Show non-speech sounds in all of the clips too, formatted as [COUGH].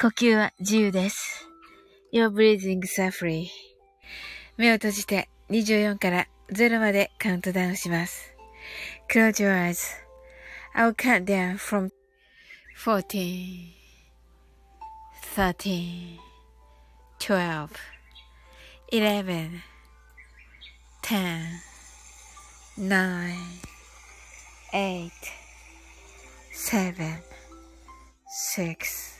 呼吸は自由です。Your breathing is free. 目を閉じて24から0までカウントダウンします。Close your eyes. I'll count down from 14, 13, 12, 11, 10, 9, 8, 7, 6,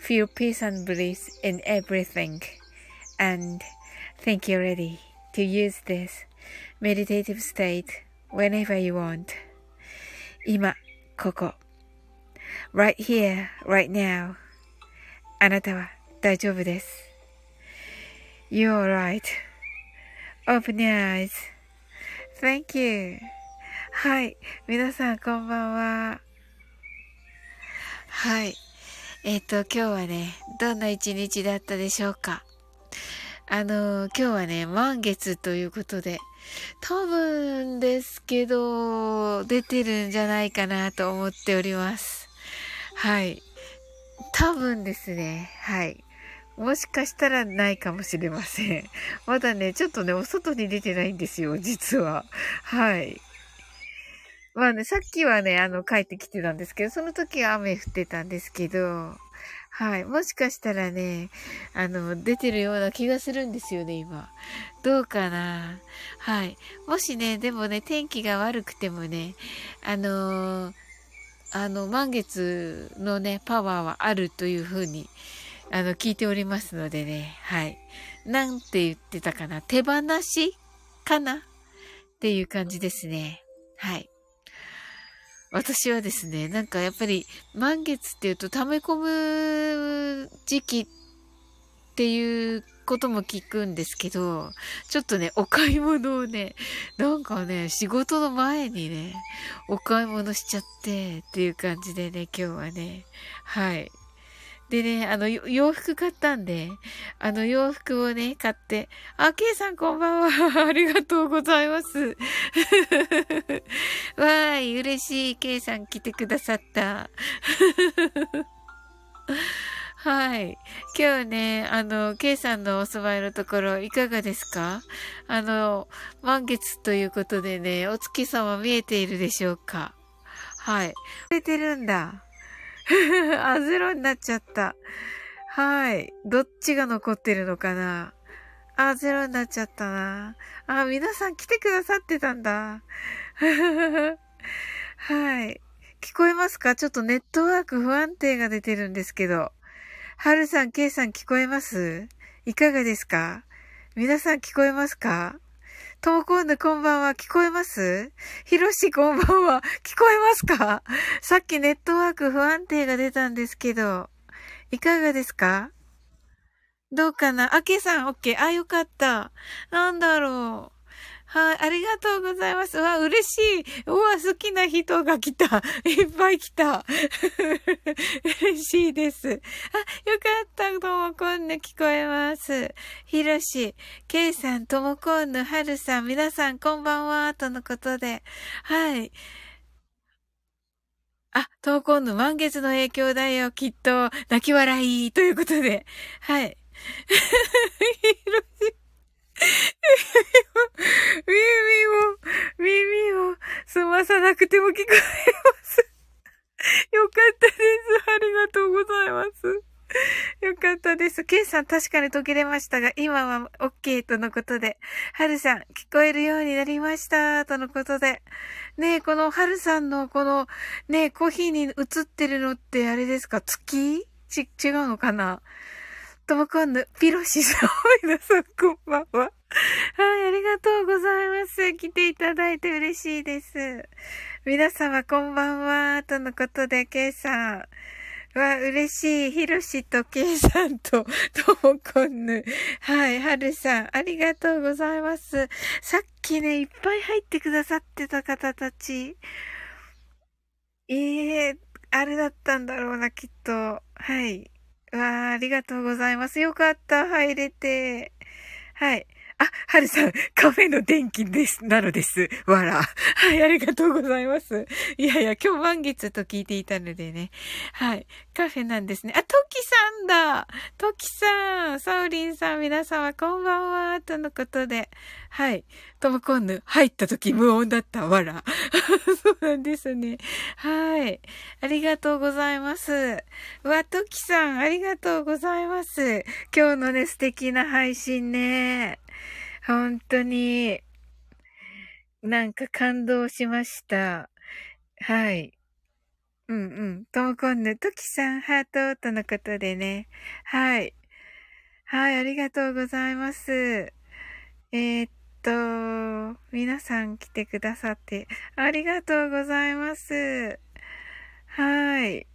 Feel peace and bliss in everything. And think you're ready to use this meditative state whenever you want. 今、ここ。right here, right now. あなたは大丈夫です。You're right.Open your eyes.Thank you. はい。皆さん、こんばんは。はい。 えっ、ー、と、今日はね、どんな一日だったでしょうか。あの、今日はね、満月ということで、多分ですけど、出てるんじゃないかなと思っております。はい。多分ですね。はい。もしかしたらないかもしれません。まだね、ちょっとね、お外に出てないんですよ、実は。はい。まあね、さっきはね、あの、帰ってきてたんですけど、その時は雨降ってたんですけど、はい。もしかしたらね、あの、出てるような気がするんですよね、今。どうかなはい。もしね、でもね、天気が悪くてもね、あのー、あの、満月のね、パワーはあるというふうに、あの、聞いておりますのでね、はい。なんて言ってたかな手放しかな？っていう感じですね。はい。私はですね、なんかやっぱり満月っていうと溜め込む時期っていうことも聞くんですけど、ちょっとね、お買い物をね、なんかね、仕事の前にね、お買い物しちゃってっていう感じでね、今日はね、はい。でね、あの、洋服買ったんで、あの、洋服をね、買って、あ、ケイさんこんばんは。[LAUGHS] ありがとうございます。[LAUGHS] わーい、嬉しい。ケイさん来てくださった。[LAUGHS] はい。今日ね、あの、ケイさんのお住まいのところ、いかがですか？あの、満月ということでね、お月様見えているでしょうか？はい。出てるんだ。あ、ゼロになっちゃった。はい。どっちが残ってるのかな？あ、ゼロになっちゃったな。あ、皆さん来てくださってたんだ。[LAUGHS] はい。聞こえますか？ちょっとネットワーク不安定が出てるんですけど。はるさん、けいさん聞こえます？いかがですか？皆さん聞こえますか？ともこんぬこんばんは、聞こえます？ひろしこんばんは、聞こえますか？さっきネットワーク不安定が出たんですけど、いかがですか？どうかな？あけさん、オッケー。あ、よかった。なんだろう。はい、ありがとうございます。わ、嬉しい。うわ、好きな人が来た。[LAUGHS] いっぱい来た。[LAUGHS] 嬉しいです。あ、よかった。ともこんぬ聞こえます。ひろし、けいさん、ともこんぬ、はるさん、皆さんこんばんは、とのことで。はい。あ、ともこんぬ、満月の影響だよ、きっと、泣き笑い、ということで。はい。ひろし、耳を、耳を澄まさなくても聞こえます。よかったです。ありがとうございます。よかったです。ケイさん確かに途切れましたが、今は OK とのことで、はるさん聞こえるようになりましたとのことで。ねえ、このはるさんのこの、ねえ、コーヒーに映ってるのってあれですか？月？ち、違うのかな？ともこんぬ、ピロシさん、皆さんこんばんは。はい、ありがとうございます。来ていただいて嬉しいです。皆様こんばんは、とのことで、ケイさん。わ、嬉しい。ひろしとけいさんと、ともこんぬ。はい、はるさん、ありがとうございます。さっきね、いっぱい入ってくださってた方たち。ええ、あれだったんだろうな、きっと。はい。わあ、ありがとうございます。よかった、入れて。はい。あ、はるさん、カフェの電気です、なのです。わら。はい、ありがとうございます。いやいや、今日満月と聞いていたのでね。はい。カフェなんですね。あ、トキさんだトキさんサウリンさん、皆様、こんばんはとのことで。はい。トモコンヌ、入った時無音だった。わら。[LAUGHS] そうなんですね。はい。ありがとうございます。わ、トキさん、ありがとうございます。今日のね、素敵な配信ね。本当に、なんか感動しました。はい。うんうん。ともこんぬ、ときさん、ハートとのことでね。はい。はい、ありがとうございます。えー、っと、皆さん来てくださって、ありがとうございます。はい。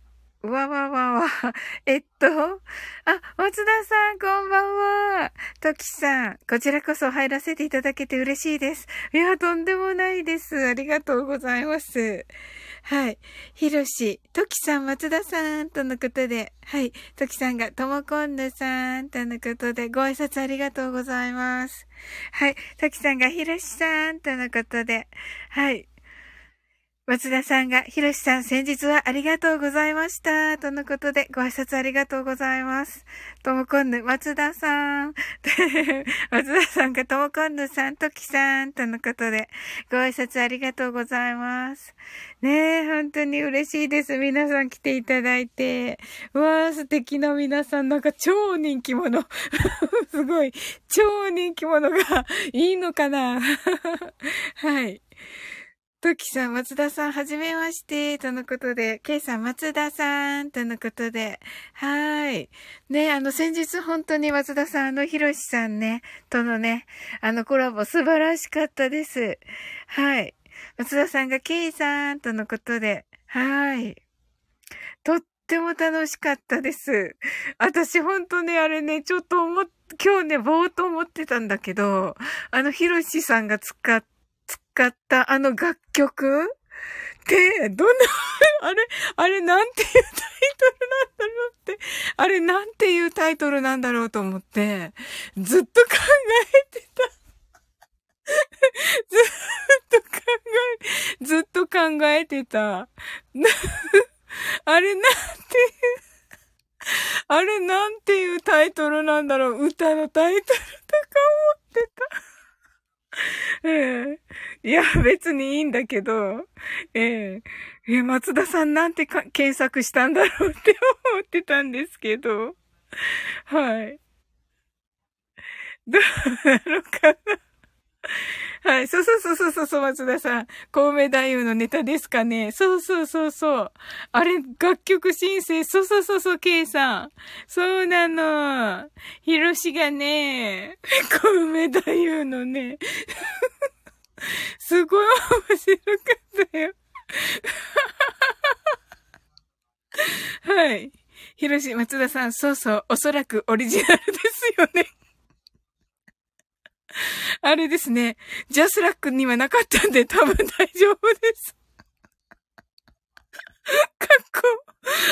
わわわわ。[LAUGHS] えっと、あ、松田さん、こんばんは。トキさん、こちらこそ入らせていただけて嬉しいです。いや、とんでもないです。ありがとうございます。はい。ひろし、トキさん、松田さん、とのことで、はい。トキさんが、ともこんぬさん、とのことで、ご挨拶ありがとうございます。はい。トキさんが、ひろしさん、とのことで、はい。松田さんが、ひろしさん、先日はありがとうございました。とのことで、ご挨拶ありがとうございます。ともこんぬ、松田さん。[LAUGHS] 松田さんが、ともこんぬさん、ときさん。とのことで、ご挨拶ありがとうございます。ねえ、本当に嬉しいです。皆さん来ていただいて。うわー、素敵な皆さん。なんか超人気者。[LAUGHS] すごい。超人気者がいいのかな [LAUGHS] はい。トキさん、松田さん、はじめまして、とのことで、ケイさん、松田さん、とのことで、はい。ね、あの、先日本当に松田さん、あの、ひろしさんね、とのね、あのコラボ素晴らしかったです。はい。松田さんがケイさん、とのことで、はい。とっても楽しかったです。私本当ね、あれね、ちょっと思っ、今日ね、ぼーっと思ってたんだけど、あの、ひろしさんが使っ使ったあの楽曲？って、どんな、[LAUGHS] あれ、あれなんていうタイトルなんだろうって、あれなんていうタイトルなんだろうと思って、ずっと考えてた。[LAUGHS] ずっと考え、ずっと考えてた。[LAUGHS] あれなんていう、あれなんていうタイトルなんだろう歌のタイトルとか思ってた。えいや、別にいいんだけど、ええ。ー、松田さんなんてか検索したんだろうって思ってたんですけど、はい。どうなのかな。はい。そうそうそうそうそうそう、松田さん。コウメ太夫のネタですかね。そうそうそうそう。あれ、楽曲申請。そうそうそうそう、ケイさん。そうなの。ヒロシがね、コウメ太夫のね、[LAUGHS] すごい面白かったよ。[LAUGHS] はい。ヒロシ、松田さん、そうそう、おそらくオリジナルですよね。[LAUGHS] あれですね。ジャスラックにはなかったんで多分大丈夫です。[LAUGHS] かっこ、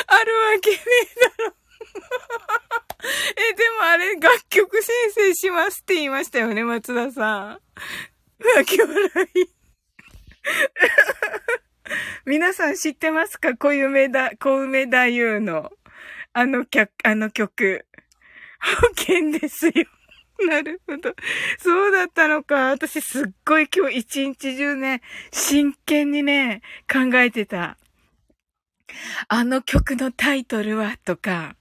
あるわけねえだろ。[LAUGHS] え、でもあれ楽曲申請しますって言いましたよね、松田さん。泣き笑い。皆さん知ってますか？小梅だ、小梅太夫の、あの曲、あの曲。保険ですよ。[LAUGHS] なるほど。そうだったのか。私すっごい今日一日中ね、真剣にね、考えてた。あの曲のタイトルはとか、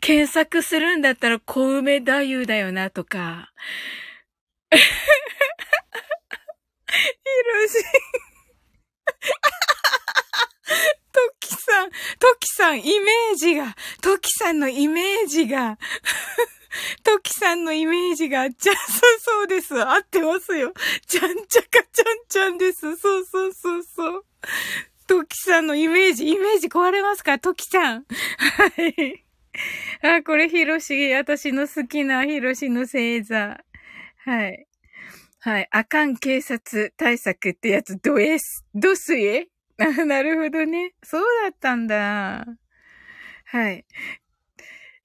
検索するんだったら小梅太夫だよなとか。ひろし。[LAUGHS] トキさん、トキさん、イメージが、トキさんのイメージが、[LAUGHS] トキさんのイメージが、じゃ、そうそうです。合ってますよ。ちゃんちゃかちゃんちゃんです。そうそうそうそう。トキさんのイメージ、イメージ壊れますか？トキさん。はい。あ、これヒロシ、私の好きなヒロシの星座。はい。はい。あかん警察対策ってやつ、ドエス、ドスエ、[LAUGHS] なるほどね。そうだったんだ。はい。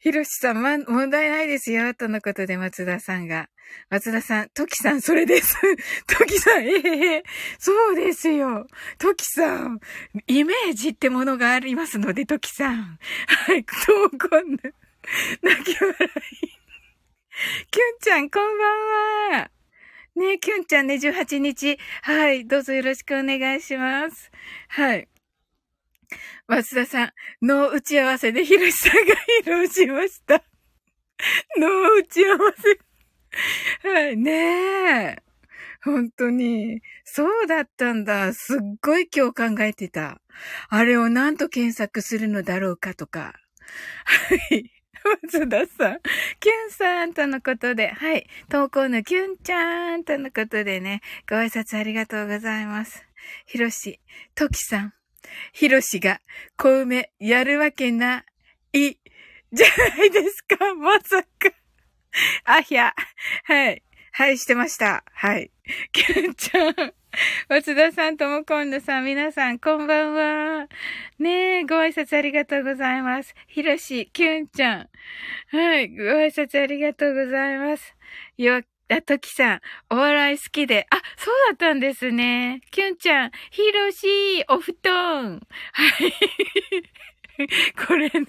ひろしさん、ま、問題ないですよ、とのことで松田さんが。松田さん、トキさん、それです。[LAUGHS] トキさん、ええー、そうですよ。トキさん、イメージってものがありますので、トキさん。はい、闘魂の、[LAUGHS] 泣き笑い。キュンちゃん、こんばんは。ねえキュンちゃんね、18日。はい、どうぞよろしくお願いします。はい。松田さん、脳打ち合わせでひろしさんが披露しました。[LAUGHS] 脳打ち合わせ。はい、ねえ。本当に。そうだったんだ。すっごい今日考えてた。あれを何と検索するのだろうかとか。はい。松田さん。キュンさんとのことで、はい。投稿のキュンちゃんとのことでね、ご挨拶ありがとうございます。ひろし、ときさん。ひろしが小梅やるわけない、じゃないですか、まさか。あひゃ。はい。はい、してました。はい。きゅんちゃん。松田さんともこんぬさん、皆さん、こんばんは。ねえ、ご挨拶ありがとうございます。ひろし、きゅんちゃん。はい、ご挨拶ありがとうございます。よ、あ、ときさん、お笑い好きで。あ、そうだったんですね。きゅんちゃん、ひろし、お布団。はい。[LAUGHS] これね、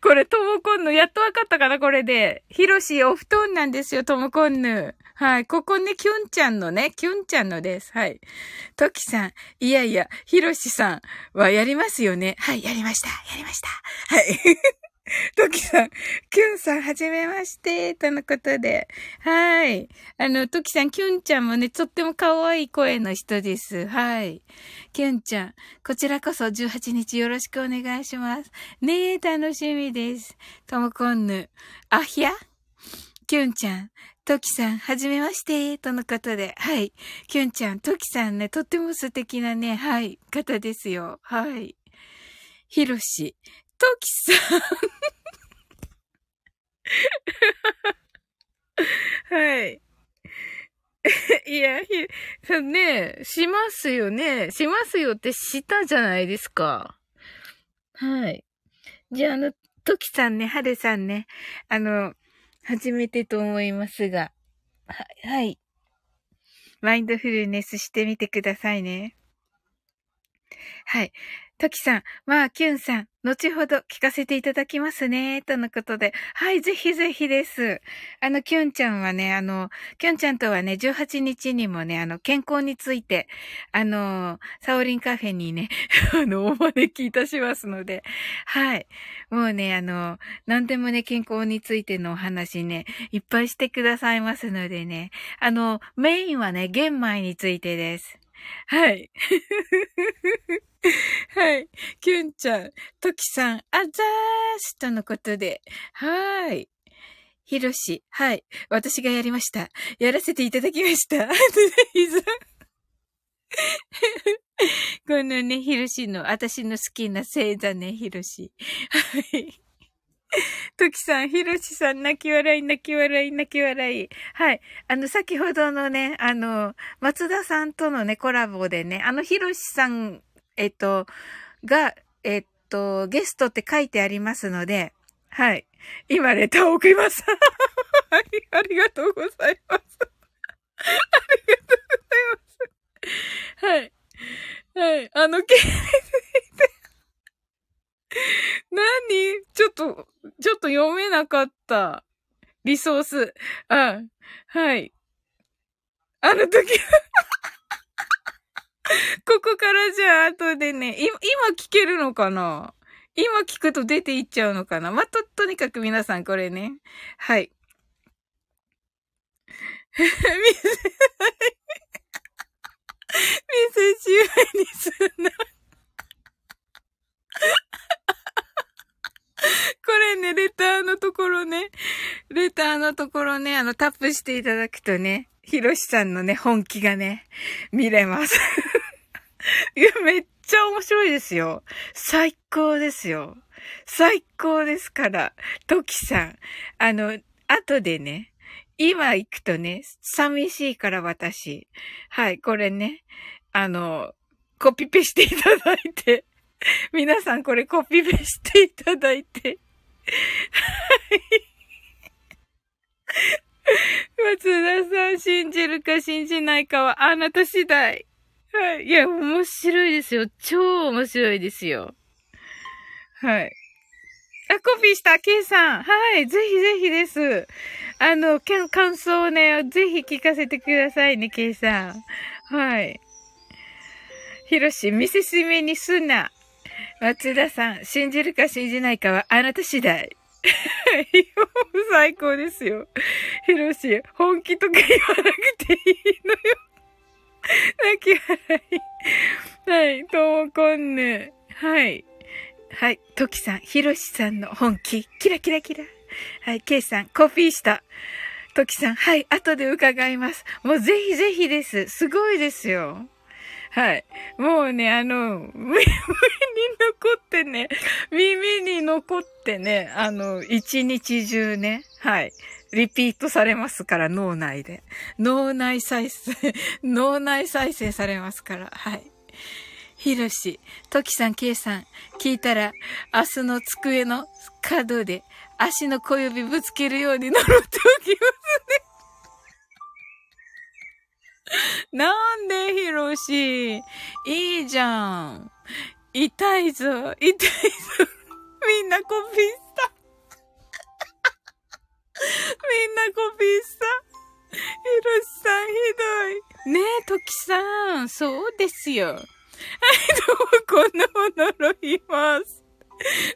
これ、ともこんぬ、やっとわかったかなこれで。ひろし、お布団なんですよ、ともこんぬ。はい。ここね、きゅんちゃんのね、きゅんちゃんのです。はい。ときさん、いやいや、ひろしさんはやりますよね。はい、やりました。やりました。はい。[LAUGHS] トキさん、キュンさん、はじめまして、とのことで。はい。あの、トキさん、キュンちゃんもね、とっても可愛い声の人です。はい。キュンちゃん、こちらこそ18日よろしくお願いします。ねえ、楽しみです。ともこんぬ、あひゃキュンちゃん、トキさん、はじめまして、とのことで。はい。キュンちゃん、トキさんね、とっても素敵なね、はい、方ですよ。はい。ひろし、トキさん。はい。[LAUGHS] いや、ひ、そうね、しますよね。しますよってしたじゃないですか。はい。じゃあ、あの、トキさんね、はるさんね、あの、初めてと思いますが、は、はい。マインドフルネスしてみてくださいね。はい。トキさん、まあ、キュンさん、後ほど聞かせていただきますね、とのことで。はい、ぜひぜひです。あの、キュンちゃんはね、あの、キュンちゃんとはね、18日にもね、あの、健康について、あの、サオリンカフェにね、[LAUGHS] あの、お招きいたしますので、はい。もうね、あの、何でもね、健康についてのお話ね、いっぱいしてくださいますのでね、あの、メインはね、玄米についてです。[LAUGHS] はい。[LAUGHS] はい。キュンちゃん、トキさん、あざーすとのことで。はーい。ひろし、はい。私がやりました。やらせていただきました。[LAUGHS] このね、ひろしの、私の好きな星座ね、ひろし。はい。[LAUGHS] トキさん、ひろしさん、泣き笑い、泣き笑い、泣き笑い。はい。あの、先ほどのね、あの、松田さんとのね、コラボでね、あの、ひろしさん、えっと、が、えっと、ゲストって書いてありますので、はい。今、レターを送ります。はい。ありがとうございます。ありがとうございます。はい。はい。あの、け、[LAUGHS] 何？ちょっと、ちょっと読めなかった。リソース。あ、はい。あの時 [LAUGHS] ここからじゃあ後でね、今聞けるのかな？今聞くと出ていっちゃうのかな？まあ、と、とにかく皆さんこれね。はい。[LAUGHS] 見せ、見せしめにすんな。[LAUGHS] これね、レターのところね、レターのところね、あの、タップしていただくとね、ひろしさんのね、本気がね、見れます。[LAUGHS] いや、めっちゃ面白いですよ。最高ですよ。最高ですから。トキさん。あの、後でね、今行くとね、寂しいから私。はい、これね、あの、コピペしていただいて、皆さんこれコピペしていただいて、はい。松田さん、信じるか信じないかはあなた次第。はい。いや、面白いですよ。超面白いですよ。はい。あ、コピーした、ケイさん。はい。ぜひぜひです。あの、感想をね、ぜひ聞かせてくださいね、ケイさん。はい。ひろし、見せしめにすな。松田さん、信じるか信じないかはあなた次第。[LAUGHS] 最高ですよ。ひろし、本気とか言わなくていいのよ。泣き笑い。はい、ともこんぬ。はい。はい、ときさん、ひろしさんの本気。キラキラキラ。はい、けいさん、コピーした。ときさん、はい、後で伺います。もうぜひぜひです。すごいですよ。はい。もうね、あの、耳に残ってね、耳に残ってね、あの、一日中ね、はい。リピートされますから、脳内で。脳内再生、[LAUGHS] 脳内再生されますから、はい。ひろし、ときさん、けいさん、聞いたら、明日の机の角で足の小指ぶつけるように呪っておきますね。[LAUGHS] なんで、ひろし。いいじゃん。痛いぞ、痛いぞ。みんなコピーした。[LAUGHS] みんなコピーした。ひろしさんひどい。ねえ、ときさん、そうですよ。はい、どうもこんなも呪います。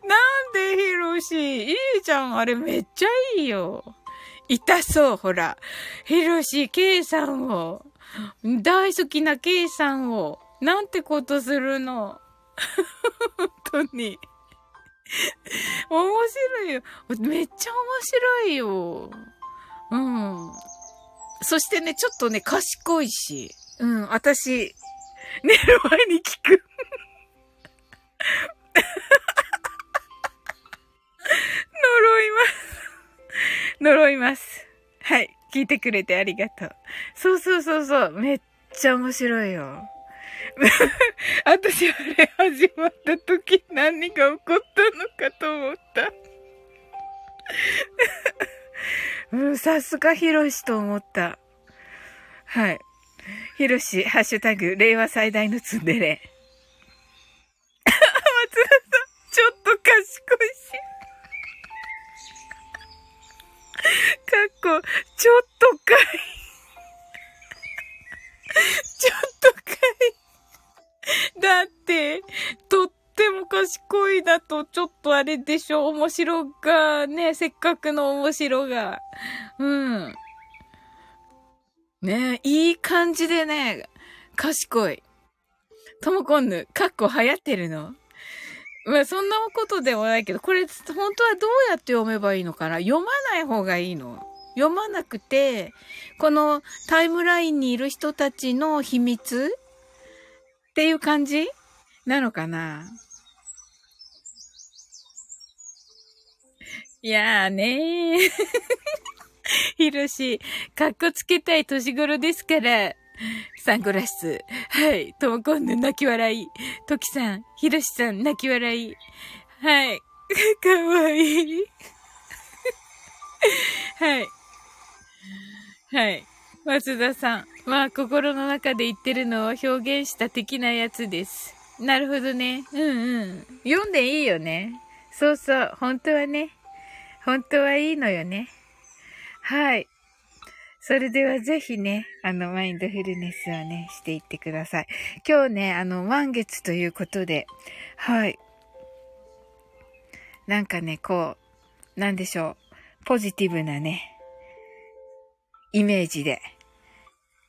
なんでひろしいいじゃん。あれめっちゃいいよ。痛そう、ほら。ひろし、ケイさんを。大好きな K さんを、なんてことするの？本当に。面白いよ。めっちゃ面白いよ。うん。そしてね、ちょっとね、賢いし。うん、私、寝る前に聞く。[LAUGHS] 呪います。呪います。はい。聞いてくれてありがとう。そうそうそうそう。めっちゃ面白いよ。[LAUGHS] 私あれ始まった時何が起こったのかと思った。[LAUGHS] うん、さすがヒロシと思った。はい。ヒロシ、ハッシュタグ、令和最大のツンデレ。[LAUGHS] 松田さん、ちょっと賢いし。かっこ、ちょっとかい。ちょっとかい。だって、とっても賢いだと、ちょっとあれでしょ面白が、ね、せっかくの面白が。うん。ねいい感じでね、賢い。ともこんぬ、かっこ流行ってるのまあ、そんなことでもないけど、これ、本当はどうやって読めばいいのかな？読まない方がいいの？読まなくて、このタイムラインにいる人たちの秘密っていう感じなのかな？いやーねー。[LAUGHS] ひろし、かっこつけたい年頃ですから。[LAUGHS] サングラス。はい。ともこんぬ泣き笑い。ときさん、ひろしさん泣き笑い。はい。[LAUGHS] かわいい。[LAUGHS] はい。はい。松田さん。まあ、心の中で言ってるのを表現した的なやつです。なるほどね。うんうん。読んでいいよね。そうそう。本当はね。本当はいいのよね。はい。それではぜひね、あの、マインドフルネスをね、していってください。今日ね、あの、満月ということで、はい。なんかね、こう、なんでしょう。ポジティブなね、イメージで。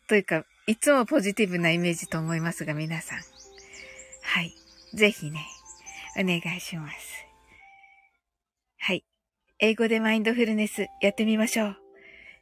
というか、いつもポジティブなイメージと思いますが、皆さん。はい。ぜひね、お願いします。はい。英語でマインドフルネスやってみましょう。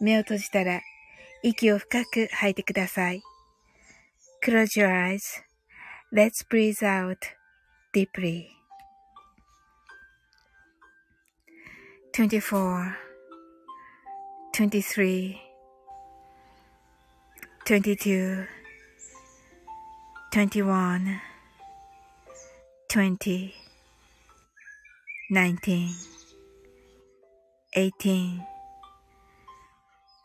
目を閉じたら息を深く吐いてください。Close your eyes.Let's breathe out deeply. 24 23 22 21 20 19 18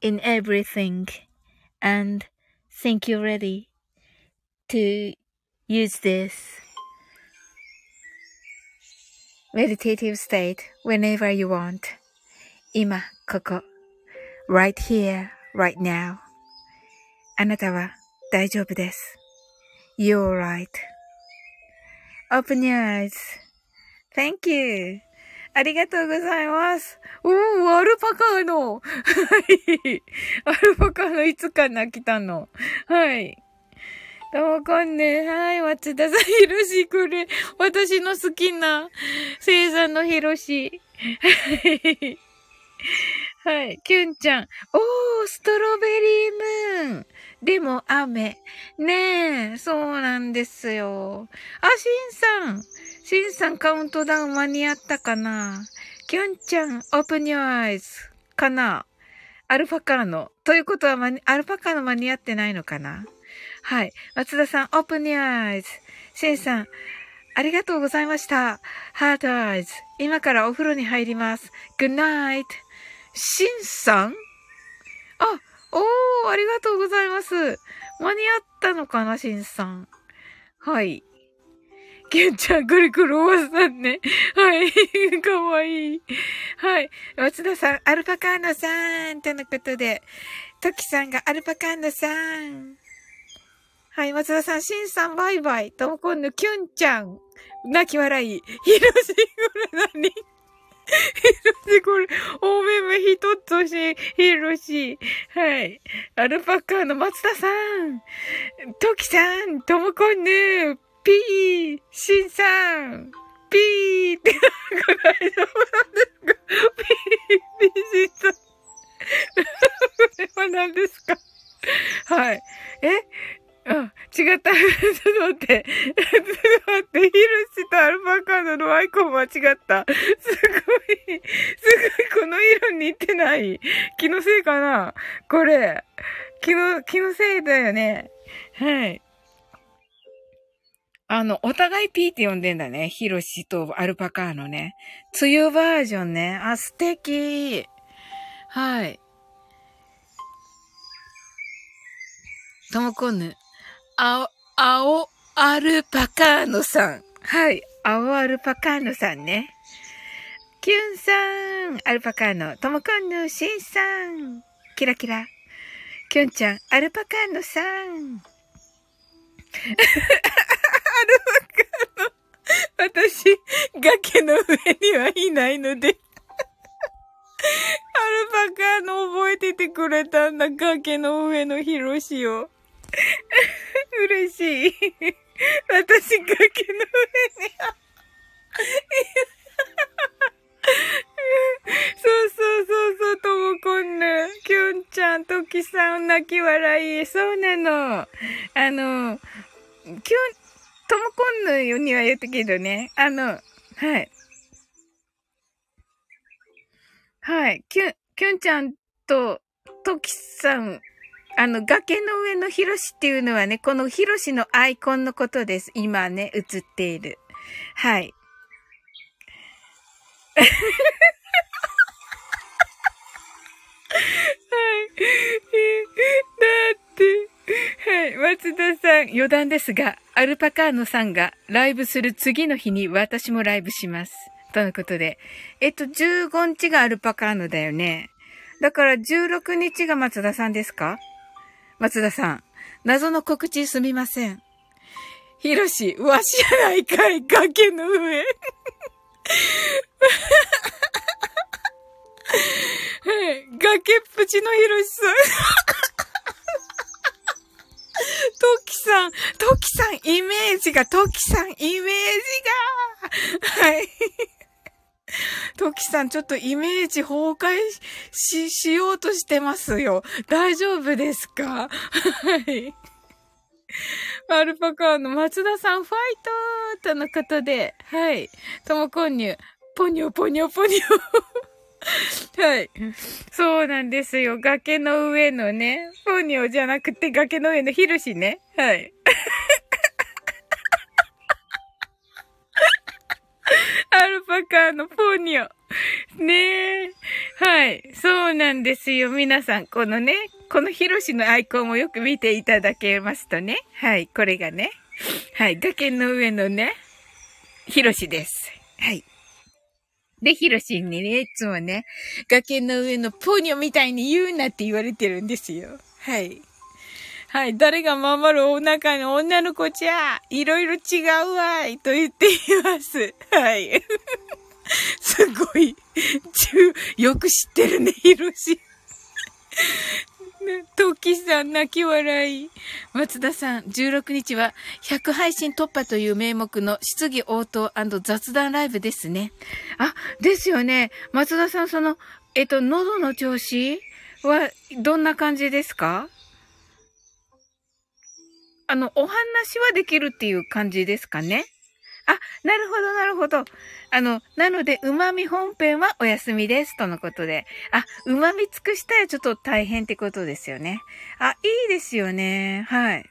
in everything and think you're ready to use this. meditative state whenever you want. 今、ここ。right here, right now. あなたは大丈夫です。You're right.Open your eyes.Thank you. ありがとうございます。おー、アルパカの。はい。アルパカのいつかな来たの。はい。わかんね。はい、松田さん、ひろし、これ、私の好きな、星座のひろし。はい。はい、キュンちゃん。おー、ストロベリームーン。でも雨。ねえ、そうなんですよ。あ、シンさん。シンさんカウントダウン間に合ったかな？キュンちゃん、 open your eyes。かな？アルパカの。ということは、アルパカの間に合ってないのかな？はい。松田さん、 open your eyes。シンさん、ありがとうございました。 Heart eyes。今からお風呂に入ります。Good night. シンさん？あ、おー、ありがとうございます。間に合ったのかな、シンさん？はい。キュンちゃん、ぐるぐるおばさんね。はい。[LAUGHS] かわいい。はい。松田さん、アルパカーノさん。とのことで、トキさんがアルパカーノさん。はい、松田さん、しんさん、バイバイ。ともこんぬ、キュンちゃん。泣き笑い。ひろし、これ何？ひろし、これ、おめめ一つし、ひろし。はい。アルパカの松田さん。トキさん、ともこんぬ、ピー、しんさん。ピーって、なんか大丈夫なんですかピー、ピー、しんさん。[LAUGHS] これは何ですか？はい。え？あ、違った。ちょっと待って。ちょっと待って。ヒルシとアルパカードのアイコン間違った。すごい、すごい、この色似てない。気のせいかな？これ。気の、気のせいだよね。はい。あの、お互い P って呼んでんだね。ヒロシとアルパカーのね。梅雨バージョンね。あ、素敵。はい。ともこぬ。あ、青アルパカーノさん。はい。青アルパカーノさんね。キュンさん。アルパカーノ。ともこんぬ。しんさん。キラキラ。キュンちゃん。アルパカーノさん。るの。私、崖の上にはいないのでアルパカの覚えててくれたんだ、崖の上のヒロシを。嬉しい。私、崖の上にそうそうそうそう、ともこんぬ。きゅんちゃん、ときさん、泣き笑い。そうなの。あの、きゅん、ともこんぬには言ったけどね。あの、はい。はい。きゅん、きゅんちゃんと、ときさん、あの、崖の上のひろしっていうのはね、このひろしのアイコンのことです。今ね、映っている。はい。はい。だって、はい。松田さん、余談ですが、アルパカーノさんがライブする次の日に私もライブします。とのことで。えっと、15日がアルパカーノだよね。だから16日が松田さんですか？松田さん。謎の告知すみません。ひろし、わしやないかい、崖の上。[LAUGHS] はい。崖っぷちのひろしさん。[LAUGHS] トキさん、トキさん、イメージが、トキさん、イメージが、はい。トキさん、ちょっとイメージ崩壊し、しようとしてますよ。大丈夫ですか？はい。アルパカーの松田さん、ファイトとのことで、はい。ともこんにゅ、ポニョポニョポニョ。はい。そうなんですよ。崖の上のね、ポニョじゃなくて崖の上のヒルシね。はい。[LAUGHS] アルパカのポニョ。ねえ。はい。そうなんですよ。皆さん、このね、このヒロシのアイコンをよく見ていただけますとね。はい。これがね。はい。崖の上のね、ヒロシです。はい。で、ヒロシンにね、いつもね、崖の上のポニョみたいに言うなって言われてるんですよ。はい。はい。誰が守るお腹の女の子じゃ、いろいろ違うわい、と言っています。はい。すごい、よく知ってるね、ヒロシ。トキさん泣き笑い。松田さん、16日は100配信突破という名目の質疑応答雑談ライブですね。あ、ですよね。松田さん、その、えっと、喉の調子はどんな感じですか？あの、お話はできるっていう感じですかね？あ、なるほど、なるほど。あの、なので、旨味本編はお休みです。とのことで。あ、旨味尽くしたらちょっと大変ってことですよね。あ、いいですよね。はい。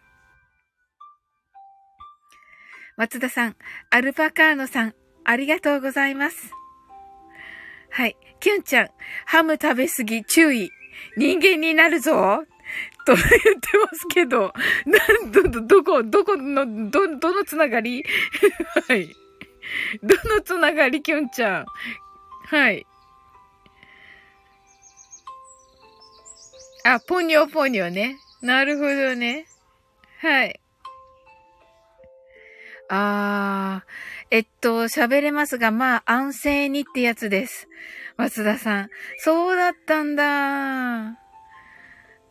松田さん、アルパカーノさん、ありがとうございます。はい。キュンちゃん、ハム食べすぎ注意。人間になるぞ。と言ってますけど、なん、ど、どどこ、どこの、ど、どのつながり？はい。どのつながり、きゅんちゃん？はい。あ、ポニョポニョね。なるほどね。はい。あー、えっと、喋れますが、まあ、安静にってやつです。松田さん。そうだったんだ。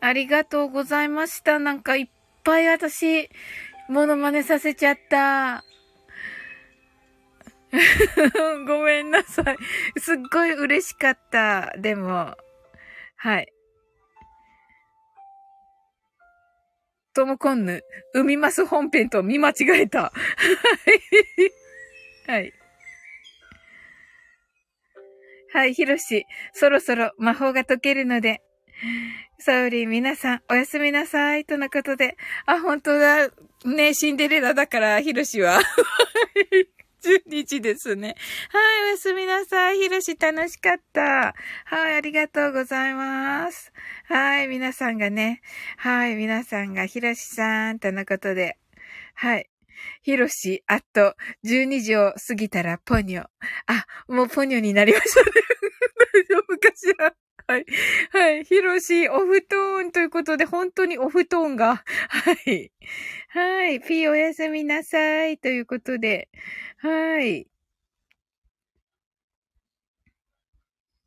ありがとうございました。なんかいっぱい私、モノマネさせちゃった。[LAUGHS] ごめんなさい。すっごい嬉しかった。でも、はい。ともこんぬ、海ます本編と見間違えた。[LAUGHS] はい。はい、ひろし、そろそろ魔法が解けるので、サウリー皆さん、おやすみなさい。とのことで。あ、本当だ。ね、シンデレラだから、ヒロシは。[LAUGHS] 10日ですね。はい、おやすみなさい。ひろし楽しかった。はい、ありがとうございます。はい、皆さんがね。はい、皆さんがひろしさんとのことで。はい。ひろし、あと、12時を過ぎたらポニョ。あ、もうポニョになりましたね。[LAUGHS] 大丈夫かしら？はい。はい。ひろし、お布団ということで、本当にお布団が。はい。はい。ピーおやすみなさい。ということで。はい。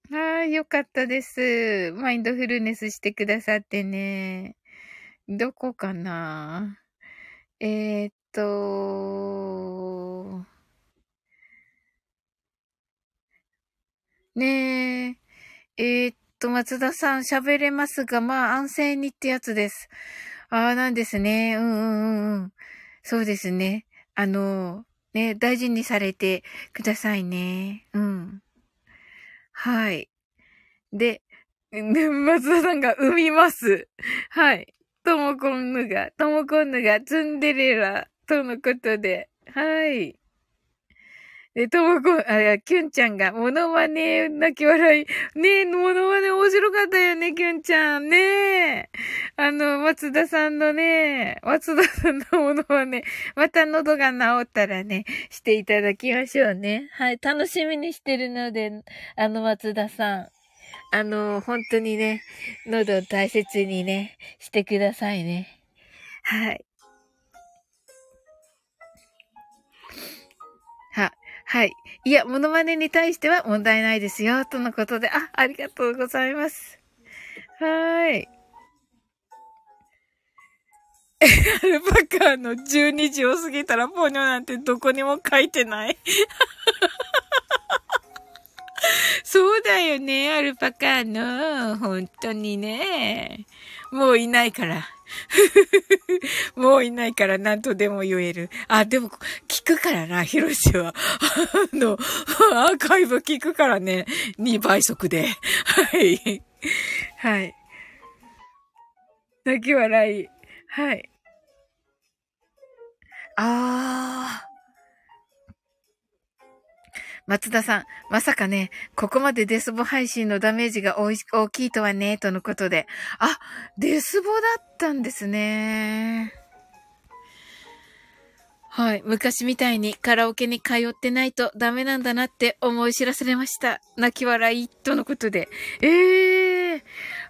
はい。よかったです。マインドフルネスしてくださってね。どこかな？えー、っと、ねえ。えー、っと、松田さん喋れますが、まあ安静にってやつです。ああ、なんですね。うんうんうんうん。そうですね。あの、ね、大事にされてくださいね。うん。はい。で、ね、[LAUGHS] 松田さんが産みます。はい。ともこんぬが、ともこんぬがツンデレラとのことで。はい。で、ともこ、あ、キュンちゃんが、モノマネ、泣き笑い。ねえ、モノマネ面白かったよね、キュンちゃん。ねえ。あの、松田さんのね、松田さんのモノマネ、また喉が治ったらね、していただきましょうね。はい、楽しみにしてるので、あの、松田さん。あの、本当にね、喉を大切にね、してくださいね。はい。はい。いや、モノマネに対しては問題ないですよ、とのことで、あ、ありがとうございます。はーい。[LAUGHS] アルパカーの12時を過ぎたらポニョなんてどこにも書いてない。[LAUGHS] そうだよね、アルパカーの。本当にね。もういないから。[LAUGHS] もういないから何とでも言える。あ、でも、聞くからな、ヒロシは。[LAUGHS] あの、[LAUGHS] アーカイブ聞くからね、2倍速で。はい。はい。泣き笑い。はい。あー。松田さん、まさかね、ここまでデスボ配信のダメージが大きいとはね、とのことで。あ、デスボだったんですね。はい。昔みたいにカラオケに通ってないとダメなんだなって思い知らされました。泣き笑い、とのことで。ええー、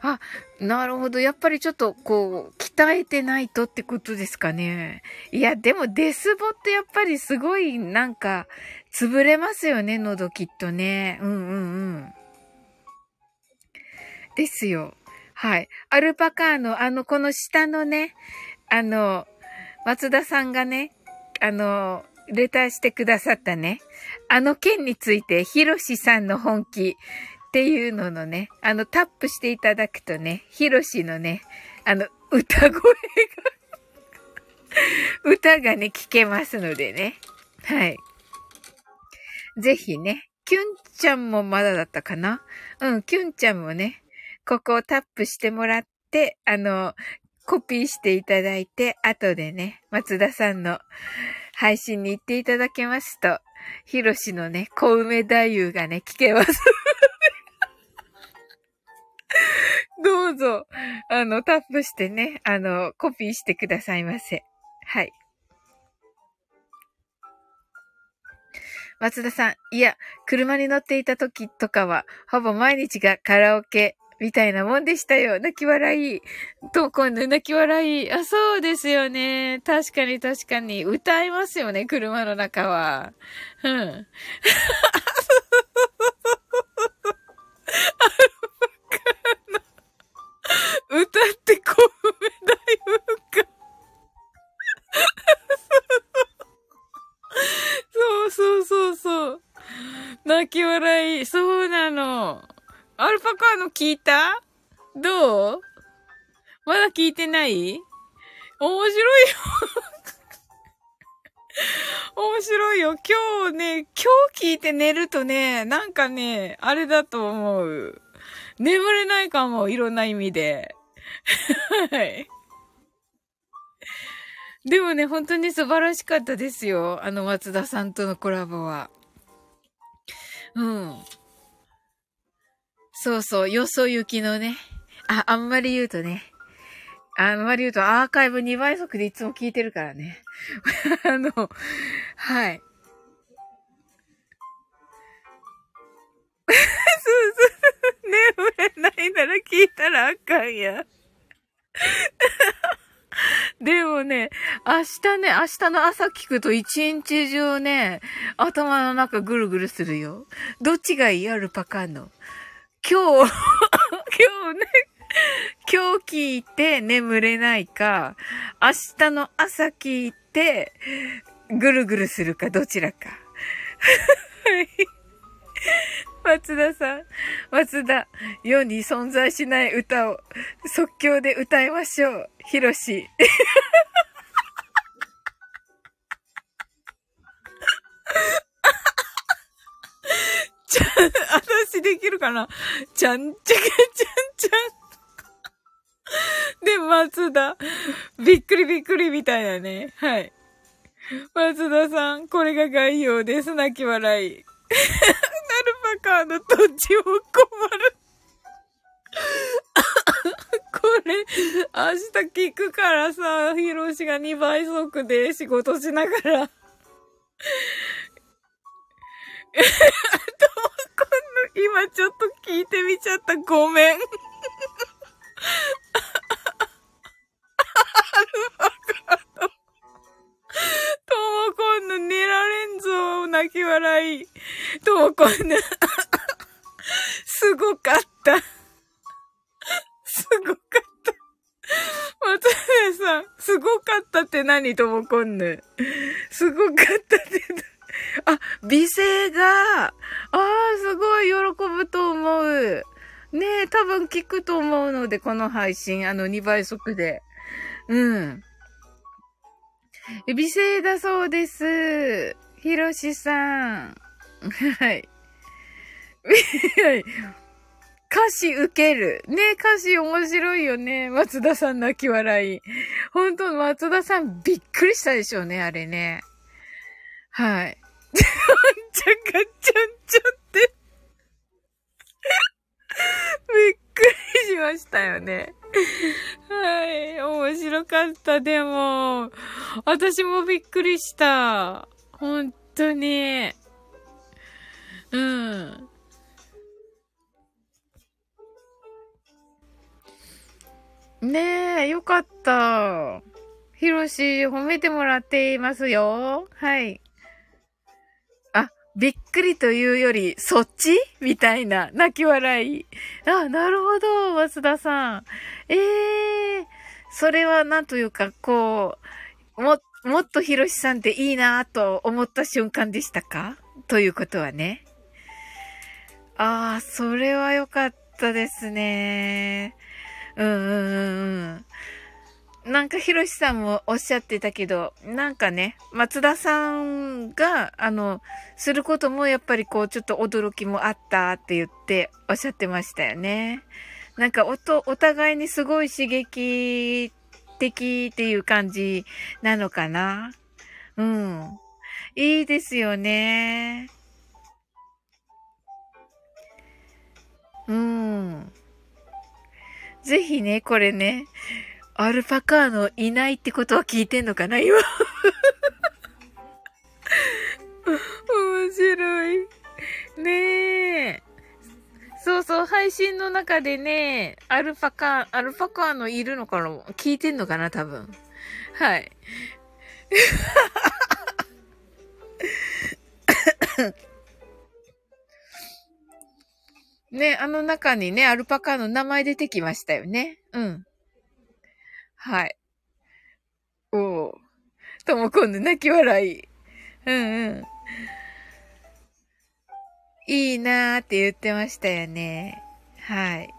あ、なるほど。やっぱりちょっと、こう、鍛えてないとってことですかね。いや、でもデスボってやっぱりすごい、なんか、潰れますよね、喉きっとね。うんうんうん。ですよ。はい。アルパカーの、あの、この下のね、あの、松田さんがね、あの、レターしてくださったね、あの件について、ヒロシさんの本気っていうののね、あの、タップしていただくとね、ヒロシのね、あの、歌声が [LAUGHS] 歌がね、聞けますのでね。はい。ぜひね、キュンちゃんもまだだったかな？うん、キュンちゃんもね、ここをタップしてもらって、あの、コピーしていただいて、後でね、松田さんの配信に行っていただけますと、ヒロシのね、小梅太夫がね、聞けます。[LAUGHS] どうぞ、あの、タップしてね、あの、コピーしてくださいませ。はい。松田さん、いや、車に乗っていた時とかは、ほぼ毎日がカラオケみたいなもんでしたよ。泣き笑い。と、今度泣き笑い。あ、そうですよね。確かに確かに。歌いますよね、車の中は。うん。[LAUGHS] 歌ってこう [LAUGHS] だよ。そうそうそうそう。泣き笑い。そうなの。アルパカの聞いた？どう？まだ聞いてない？面白いよ [LAUGHS] 面白いよ。今日ね、今日聞いて寝るとね、なんかね、あれだと思う。眠れないかも、いろんな意味で。[LAUGHS] はい。でもね、本当に素晴らしかったですよ。あの松田さんとのコラボは。うん。そうそう、よそ行きのね。あ、あんまり言うとね。あんまり言うとアーカイブ2倍速でいつも聞いてるからね。[LAUGHS] あの、はい。[LAUGHS] そうそう。眠れないなら聞いたらあかんや。[LAUGHS] でもね、明日ね、明日の朝聞くと一日中ね、頭の中ぐるぐるするよ。どっちがいい？アルパカの。今日、[LAUGHS] 今日ね、今日聞いて眠れないか、明日の朝聞いて、ぐるぐるするか、どちらか。はい。[LAUGHS] 松田さん、松田、世に存在しない歌を即興で歌いましょう。ひろし。ちゃん、私できるかな？ちゃんちゃかちゃんちゃん。で、松田。びっくりびっくりみたいなね。はい。松田さん、これが概要です。泣き笑い。ナルパカーの土地を困る。[LAUGHS] これ、明日聞くからさ、ヒロシが2倍速で仕事しながら。[LAUGHS] 今ちょっと聞いてみちゃった。ごめん。アルファカード。ともこんぬ寝られんぞ、泣き笑い。ともこんぬ。すごかった。すごかった。松根さん、すごかったって何？ともこんぬ。すごかったってあ、美声が、ああ、すごい喜ぶと思う。ねえ、多分聞くと思うので、この配信、あの2倍速で。うん。美声だそうです。ひろしさん。[LAUGHS] [LAUGHS] はい。歌詞受ける。ね歌詞面白いよね。松田さん泣き笑い。本当松田さんびっくりしたでしょうね、あれね。はい。ちゃかちゃんちゃって。[LAUGHS] びっくりしましたよね。はい。面白かった。でも、私もびっくりした。本当に。うん。ねえ、よかった。ひろし、褒めてもらっていますよ。はい。びっくりというより、そっち？みたいな、泣き笑い。あ、なるほど、松田さん。ええー、それはなんというか、こう、も、もっとひろしさんっていいなと思った瞬間でしたか？ということはね。ああ、それはよかったですね。うんうんうんうん。なんか、ひろしさんもおっしゃってたけど、なんかね、松田さんが、あの、することもやっぱりこう、ちょっと驚きもあったって言っておっしゃってましたよね。なんか、おと、お互いにすごい刺激的っていう感じなのかな。うん。いいですよね。うん。ぜひね、これね、アルパカーノいないってことは聞いてんのかな今。面白い。ねえ。そうそう、配信の中でね、アルパカー、アルパカーノいるのかな聞いてんのかな多分。はい。ね、あの中にね、アルパカの名前出てきましたよね。うん。はい。おお。ともこんで泣き笑い。うんうん。いいなーって言ってましたよね。はい。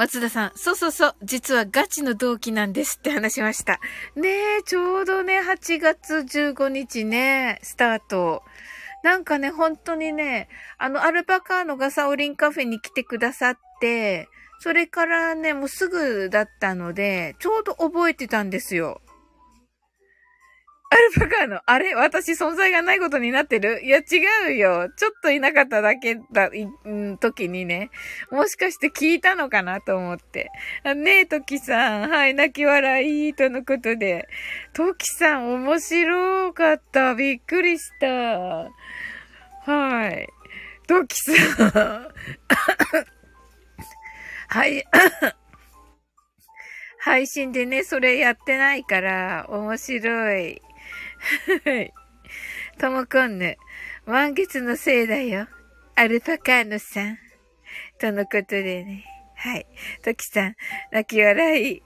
松田さん、そうそうそう、実はガチの同期なんですって話しました。ねえ、ちょうどね、8月15日ね、スタート。なんかね、本当にね、あの、アルパカーノがサオリンカフェに来てくださって、それからね、もうすぐだったので、ちょうど覚えてたんですよ。アルパカーノ、あれ？私存在がないことになってる？いや、違うよ。ちょっといなかっただけだ、い、ん、時にね。もしかして聞いたのかなと思って。ねえ、トキさん。はい、泣き笑い、とのことで。トキさん、面白かった。びっくりした。はい。トキさん。はい。配信でね、それやってないから、面白い。はい。ともこんぬ、満月のせいだよ。アルパカーノさん。とのことでね。はい。トキさん、泣き笑い。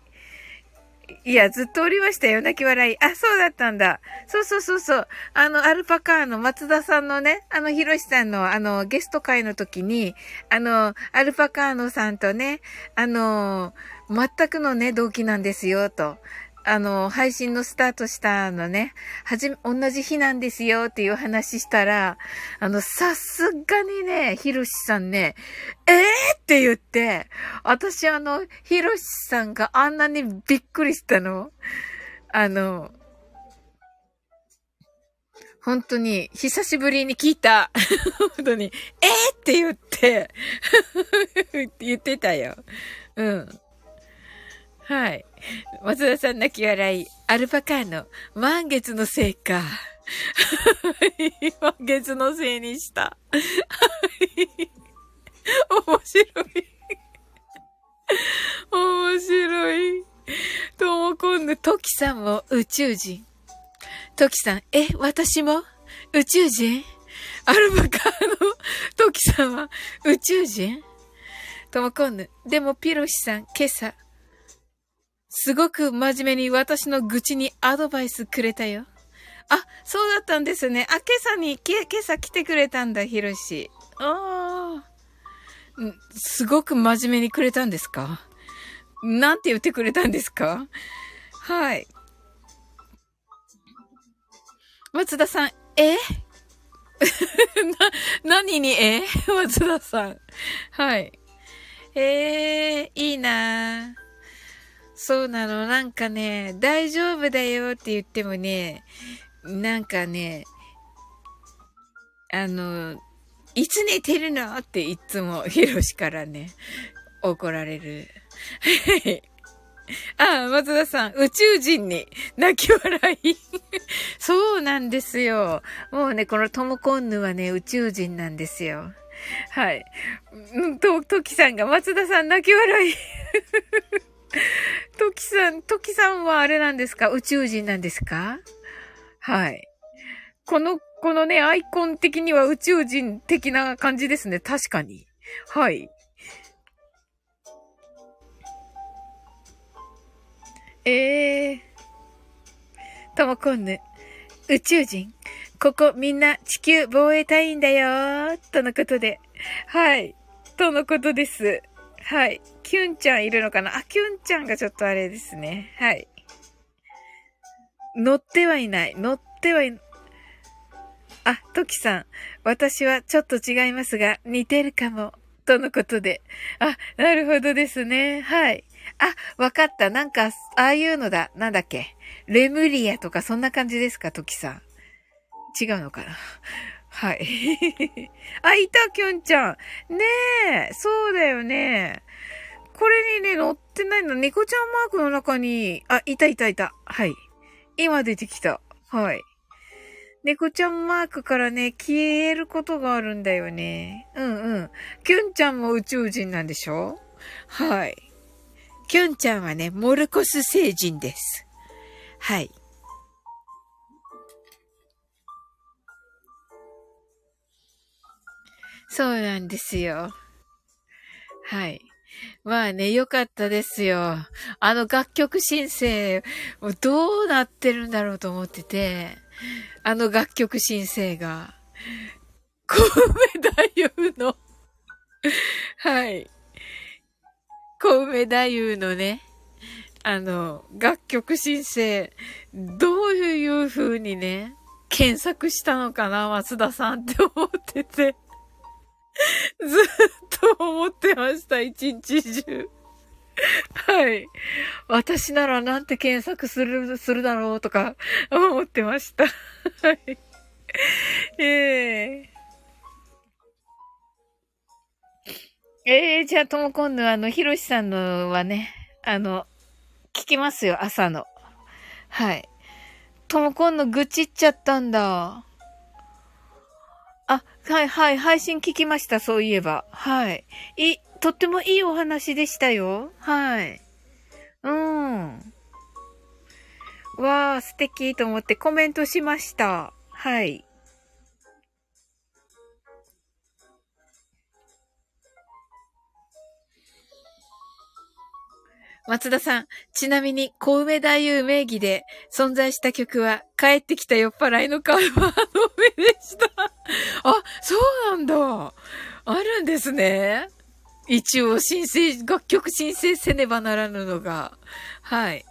いや、ずっとおりましたよ、泣き笑い。あ、そうだったんだ。そうそうそうそう。あの、アルパカーの松田さんのね、あの、ヒロシさんの、あの、ゲスト会の時に、あの、アルパカーノさんとね、あの、全くのね、同期なんですよ、と。あの、配信のスタートしたのね、はじ、同じ日なんですよっていう話したら、あの、さすがにね、ひろしさんね、えーって言って、私あの、ひろしさんがあんなにびっくりしたの、あの、本当に、久しぶりに聞いた。本当に、えーって言って [LAUGHS] 言ってたよ。うん。はい。松田さん泣き笑い。アルパカーの満月のせいか。満月のせいにした。面白い。面白い。ともこんぬ、トキさんも宇宙人。トキさん、え、私も？宇宙人？アルバカーのトキさんは宇宙人？ともこんぬ、でもピロシさん、今朝、すごく真面目に私の愚痴にアドバイスくれたよ。あ、そうだったんですね。あ、今朝に、今朝来てくれたんだ、ひろし。ああ。すごく真面目にくれたんですか？なんて言ってくれたんですか？はい。松田さん、え？[LAUGHS] な、何にえ？松田さん。はい。ええー、いいなぁ。そうなの。なんかね、大丈夫だよって言ってもね、なんかね、あの、いつ寝てるのっていつも [LAUGHS] ヒロシからね、怒られる。[LAUGHS] ああ、松田さん、宇宙人に [LAUGHS] 泣き笑い。そうなんですよ。もうね、このトモコンヌはね、宇宙人なんですよ。はい。と、トキさんが松田さん泣き笑い。[LAUGHS] トキさん、トキさんはあれなんですか？宇宙人なんですか？はい。この、このね、アイコン的には宇宙人的な感じですね。確かに。はい。ええー。ともこんぬ。宇宙人。ここみんな地球防衛隊員だよとのことで。はい。とのことです。はい。キュンちゃんいるのかな？あ、キュンちゃんがちょっとあれですね。はい。乗ってはいない。乗ってはい、あ、トキさん。私はちょっと違いますが、似てるかも。とのことで。あ、なるほどですね。はい。あ、わかった。なんか、ああいうのだ。なんだっけ？レムリアとかそんな感じですか、トキさん。違うのかな？はい。[LAUGHS] あ、いた、きゅんちゃん。ねえ、そうだよね。これにね、載ってないの、猫ちゃんマークの中に、あ、いたいたいた。はい。今出てきた。はい。猫ちゃんマークからね、消えることがあるんだよね。うんうん。キュンちゃんも宇宙人なんでしょ？はい。キュンちゃんはね、モルコス星人です。はい。そうなんですよ。はい。まあね、よかったですよ。あの楽曲申請、もうどうなってるんだろうと思ってて、あの楽曲申請が、神戸大夫のはい。小梅太夫のね、あの、楽曲申請、どういう風にね、検索したのかな、松田さんって思ってて。[LAUGHS] ずっと思ってました、一日中。はい。私ならなんて検索する、するだろうとか思ってました。はい。ええー、ええー、じゃあ、とも今度あの、ひろしさんのはね、あの、聞きますよ、朝の。はい。とも今度愚痴っちゃったんだ。あ、はいはい、配信聞きました、そういえば。はい。い、とってもいいお話でしたよ。はい。うん。わー、素敵と思ってコメントしました。はい。松田さん、ちなみに、小梅太夫名義で存在した曲は、帰ってきた酔っ払いのカバーの目でした。[LAUGHS] あ、そうなんだ。あるんですね。一応申請、楽曲申請せねばならぬのが。はい。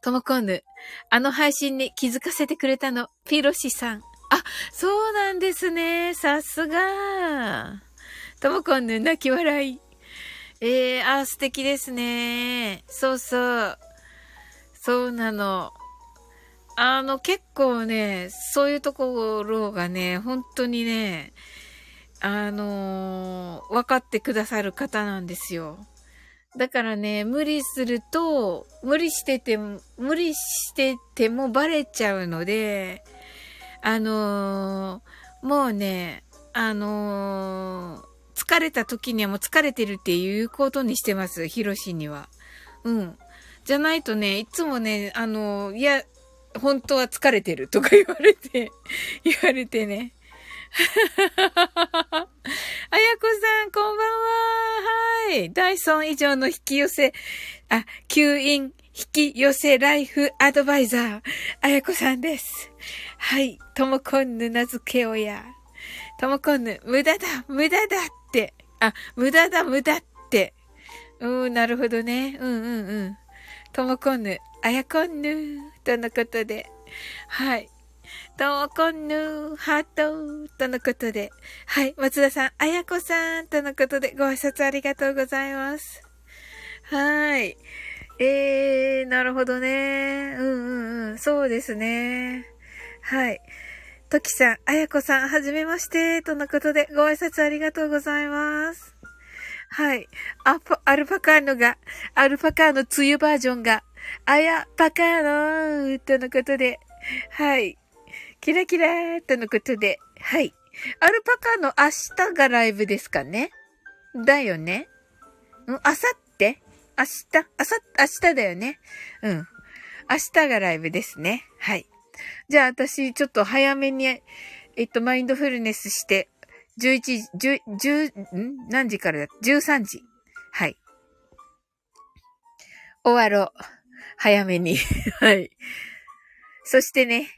ともこんぬ、あの配信に気づかせてくれたの、ピロシさん。あ、そうなんですね。さすが。ともこんぬ、泣き笑い。ええー、あ、素敵ですね。そうそう。そうなの。あの、結構ね、そういうところがね、本当にね、あのー、分かってくださる方なんですよ。だからね、無理すると、無理してても、無理しててもバレちゃうので、あのー、もうね、あのー疲れた時にはもう疲れてるっていうことにしてます、ヒロシには。うん。じゃないとね、いつもね、あの、いや、本当は疲れてるとか言われて、[LAUGHS] 言われてね。[LAUGHS] あやこさん、こんばんは。はい。ダイソン以上の引き寄せ、あ、吸引引き寄せライフアドバイザー、あやこさんです。はい。ともこんぬ名付け親。ともこんぬ、無駄だ、無駄だ。あ、無駄だ、無駄って。うーん、なるほどね。うんうんうん。ともこんぬ、あやこんぬ、とのことで。はい。ともこんぬ、ハート、とのことで。はい。松田さん、あやこさん、とのことで、ご挨拶ありがとうございます。はい。えー、なるほどね。うんうんうん。そうですね。はい。トキさん、あやこさん、はじめまして、とのことで、ご挨拶ありがとうございます。はい。アパ、アルパカーノが、アルパカーノ梅雨バージョンが、あやパカーノーとのことで、はい。キラキラーとのことで、はい。アルパカーノ明日がライブですかねだよねん明後日？明日？明後明日だよねうん。明日がライブですね。はい。じゃあ私、ちょっと早めに、えっと、マインドフルネスして、11時、10、10、ん？何時からだ ?13 時。はい。終わろう。早めに。[LAUGHS] はい。そしてね、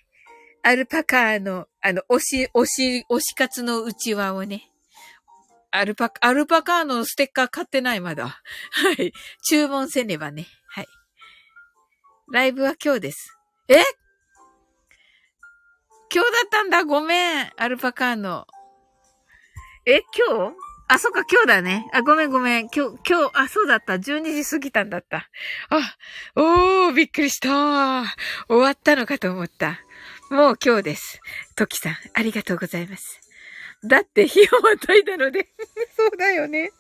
アルパカの、あの、推し、推し、推し活の内輪をね、アルパカ、アルパカのステッカー買ってない、まだ。[LAUGHS] はい。注文せねばね。はい。ライブは今日です。え？今日だったんだ、ごめん。アルパカーノ。え、今日？あ、そっか、今日だね。あ、ごめんごめん。今日、今日、あ、そうだった。12時過ぎたんだった。あ、おー、びっくりした。終わったのかと思った。もう今日です。トキさん、ありがとうございます。だって日をまたいだので [LAUGHS] そうだよね。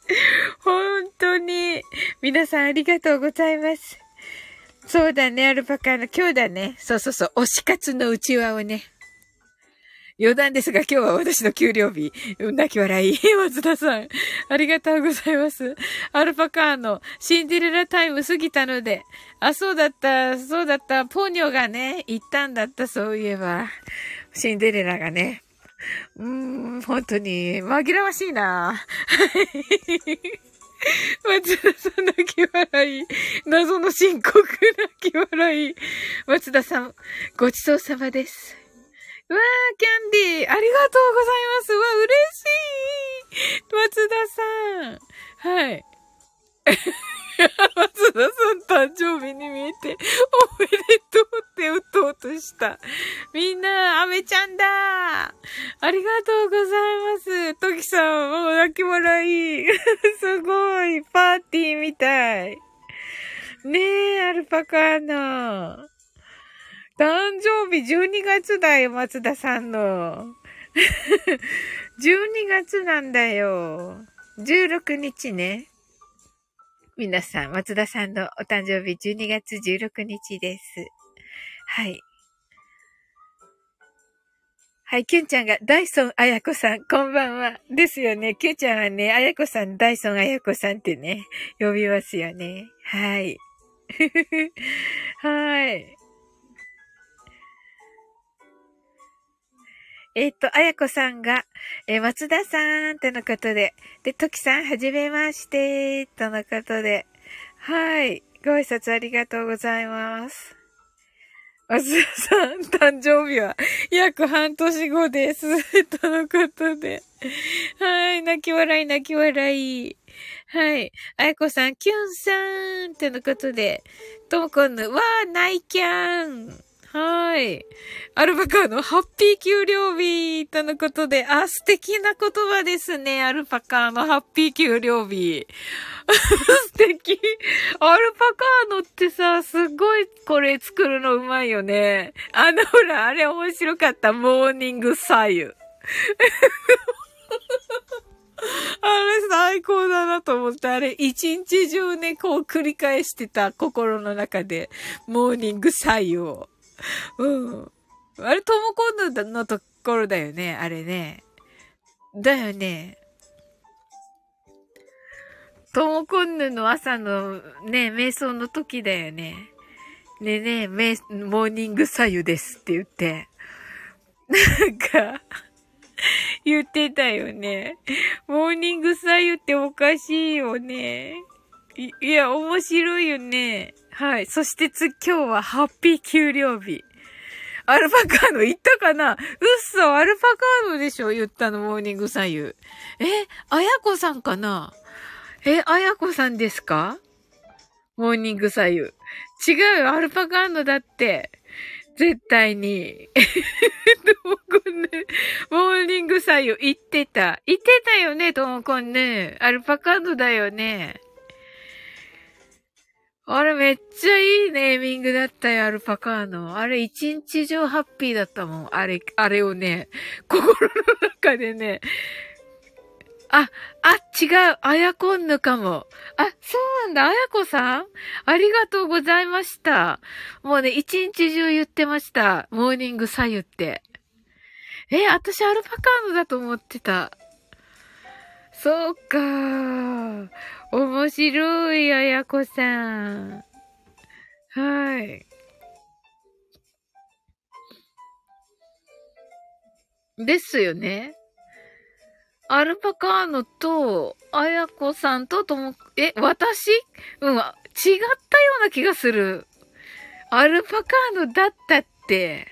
本当に。皆さんありがとうございます。そうだね、アルパカの今日だね。そうそうそう、推し活の内輪をね。余談ですが、今日は私の給料日。泣き笑い。[LAUGHS] 松田さん。ありがとうございます。アルパカーのシンデレラタイム過ぎたので。あ、そうだった、そうだった。ポニョがね、行ったんだった、そういえば。シンデレラがね。うーん、本当に、紛らわしいな。[LAUGHS] 松田さん泣き笑い。謎の深刻泣き笑い。松田さん、ごちそうさまです。わー、キャンディー、ありがとうございます。わ、嬉しい。松田さん。はい。松田さん誕生日に見えて、おめでとうって打とうとした。みんな、アメちゃんだありがとうございます。トキさん、もう泣き笑い。[LAUGHS] すごい。パーティーみたい。ねえ、アルパカーノ。誕生日12月だよ、松田さんの。[LAUGHS] 12月なんだよ。16日ね。皆さん、松田さんのお誕生日12月16日です。はい。はい、キュンちゃんが、ダイソンあやこさん、こんばんは。ですよね。キュンちゃんはね、あやこさん、ダイソンあやこさんってね、呼びますよね。はい。[LAUGHS] はい。えっ、と、あやこさんが、えー、松田さん、とのことで、で、ときさん、はじめまして、とのことで、はい。ご挨拶ありがとうございます。松田さん、誕生日は約半年後です。[LAUGHS] とのことで。はい。泣き笑い、泣き笑い。はい。あやこさん、キュンさんとのことで、ともこんぬ、わー、ナイキャン。はい。アルバカーのハッピー給料日とのことで、あ、素敵な言葉ですね。アルパカーのハッピー給料日。[LAUGHS] 素敵。アルパカーノってさ、すっごいこれ作るのうまいよね。あの、ほら、あれ面白かった。モーニング左右。[LAUGHS] あれ最高だなと思って、あれ一日中ね、こう繰り返してた心の中で、モーニング左右を。うん。あれ、トモコンヌのところだよね、あれね。だよね。トモコンヌの朝のね、瞑想の時だよね。ねねえ、モーニング左右ですって言って。なんか言ってたよね。モーニング左右っておかしいよね。いいや、面白いよね。はい。そしてつ、今日はハッピー給料日。アルパカーノ言ったかな？うっそ、アルパカーノでしょ？言ったの、モーニング左右。え、あやこさんかな？え、あやこさんですか？モーニング左右。違うよ、アルパカーノだって。絶対に。[LAUGHS] ともこんね？モーニング左右言ってた。言ってたよね、ともこんね。アルパカーノだよね。あれめっちゃいいネーミングだったよ、アルパカーノ。あれ一日中ハッピーだったもん。あれ、あれをね、[LAUGHS] 心の中でね。あ、あ、違う。あやこんぬかも。あ、そうなんだ。あやこさん？ありがとうございました。もうね、一日中言ってました。モーニング左右って。え、私アルパカーノだと思ってた。そうかー。面白い、あやこさん。はい。ですよね。アルパカーノと、あやこさんととも、え、私？うん、違ったような気がする。アルパカーノだったって。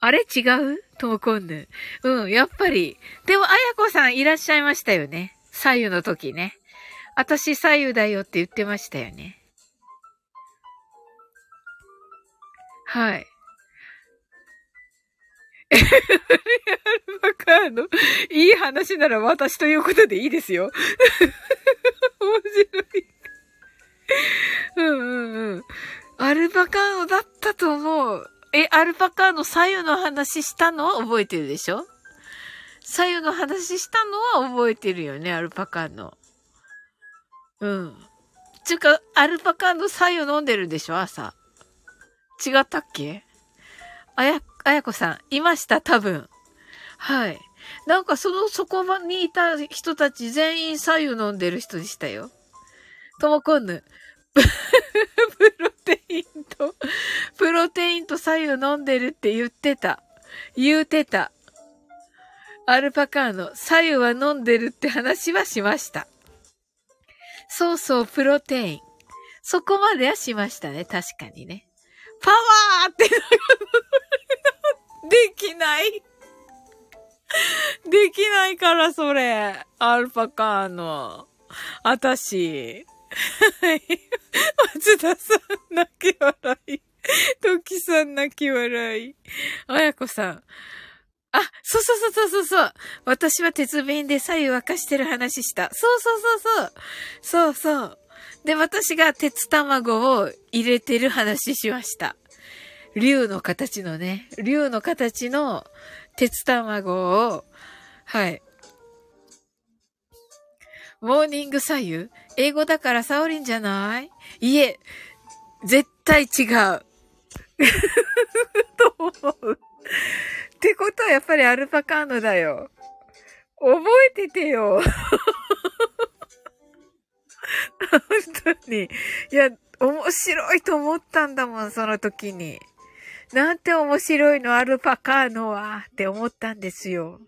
あれ違う？ともこんぬ。うん、やっぱり。でも、あやこさんいらっしゃいましたよね。左右の時ね。私左右だよって言ってましたよね。はい。[LAUGHS] アルバカーノ、いい話なら私ということでいいですよ。[LAUGHS] 面白い。うんうんうん。アルバカーノだったと思う。え、アルパカーノ左右の話したの？は覚えてるでしょ？左右の話したのは覚えてるよね、アルパカーノ。うん。つうか、アルパカの左右飲んでるんでしょ朝。違ったっけ？あや、あやこさん、いました多分。はい。なんかその、そこにいた人たち全員左右飲んでる人でしたよ。ともこんぬ。プロテインと、プロテインと左右飲んでるって言ってた。言うてた。アルパカーノ、左右は飲んでるって話はしました。そうそう、プロテイン。そこまではしましたね、確かにね。パワーってできない。できないから、それ。アルパカーノ。あたし。はい。松田さん、泣き笑い。トキさん、泣き笑い。あやこさん。あ、そうそうそうそうそう。私は鉄瓶で左右沸かしてる話した。そうそうそうそう。そうそう。で、私が鉄卵を入れてる話しました。竜の形のね、竜の形の鉄卵を、はい。モーニング左右？英語だからサオリンじゃない？いえ、絶対違う。と思う。ってことはやっぱりアルパカーノだよ。覚えててよ。本当に。いや、面白いと思ったんだもん、その時に。なんて面白いの、アルパカーノは、って思ったんですよ。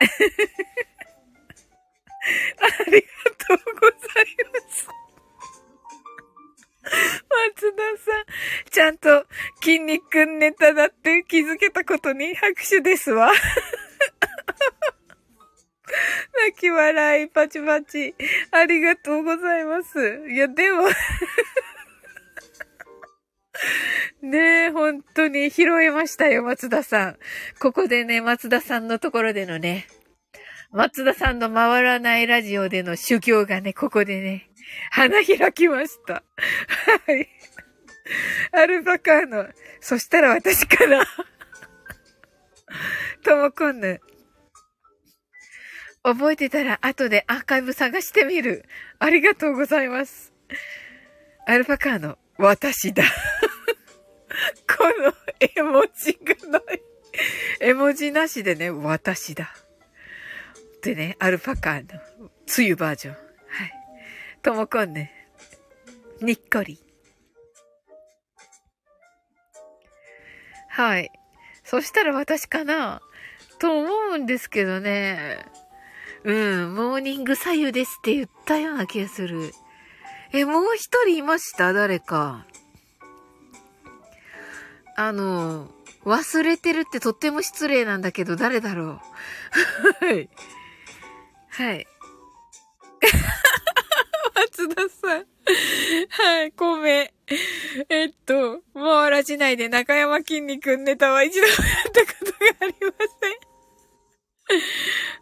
[LAUGHS] ありがとうございます。松田さん、ちゃんと筋肉ネタだって気づけたことに拍手ですわ。泣き笑い、パチパチ。ありがとうございます。いや、でもねえ、本当に拾えましたよ、松田さん。ここでね、松田さんのところでのね、松田さんの回らないラジオでの修行がね、ここでね、花開きました。はい。アルパカーノ。そしたら私かな。ともこんぬ。覚えてたら後でアーカイブ探してみる。ありがとうございます。アルパカーノ、私だ。この絵文字がない。絵文字なしでね、私だ。でね、アルパカーの、梅雨バージョン。ともこんね。にっこり。はい。そしたら私かな？と思うんですけどね。うん、モーニング左右ですって言ったような気がする。え、もう一人いました？誰か。あの、忘れてるってとっても失礼なんだけど、誰だろう？[LAUGHS] はい。はい。松田さん。はい、米。えっと、もうらじないで中山きんに君ネタは一度もやったことがありま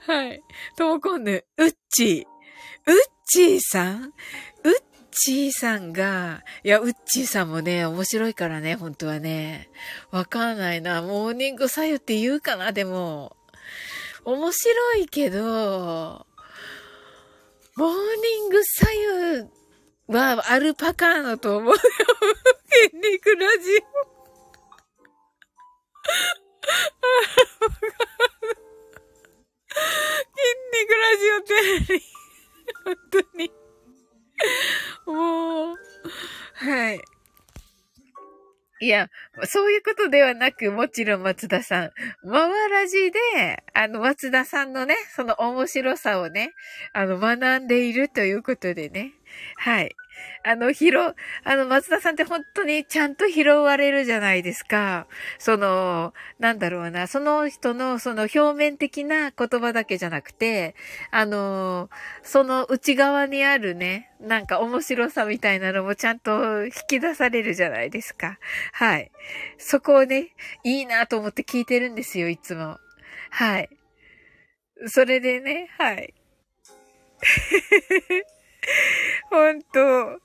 せん。はい。ともこんぬ、うっちー。うっちーさんうっちーさんが、いや、うっちーさんもね、面白いからね、本当はね。わかんないな。モーニング左右って言うかな、でも。面白いけど、モーニング左右はアルパカーノと思うよ。筋肉ラジオ。筋肉ラジオテレビ本当に。もう、はい。いや、そういうことではなく、もちろん松田さん、まわらじで、あの、松田さんのね、その面白さをね、あの、学んでいるということでね。はい。[LAUGHS] あの、拾、あの、松田さんって本当にちゃんと拾われるじゃないですか。その、なんだろうな、その人のその表面的な言葉だけじゃなくて、あの、その内側にあるね、なんか面白さみたいなのもちゃんと引き出されるじゃないですか。はい。そこをね、いいなと思って聞いてるんですよ、いつも。はい。それでね、はい。[LAUGHS] ほんと。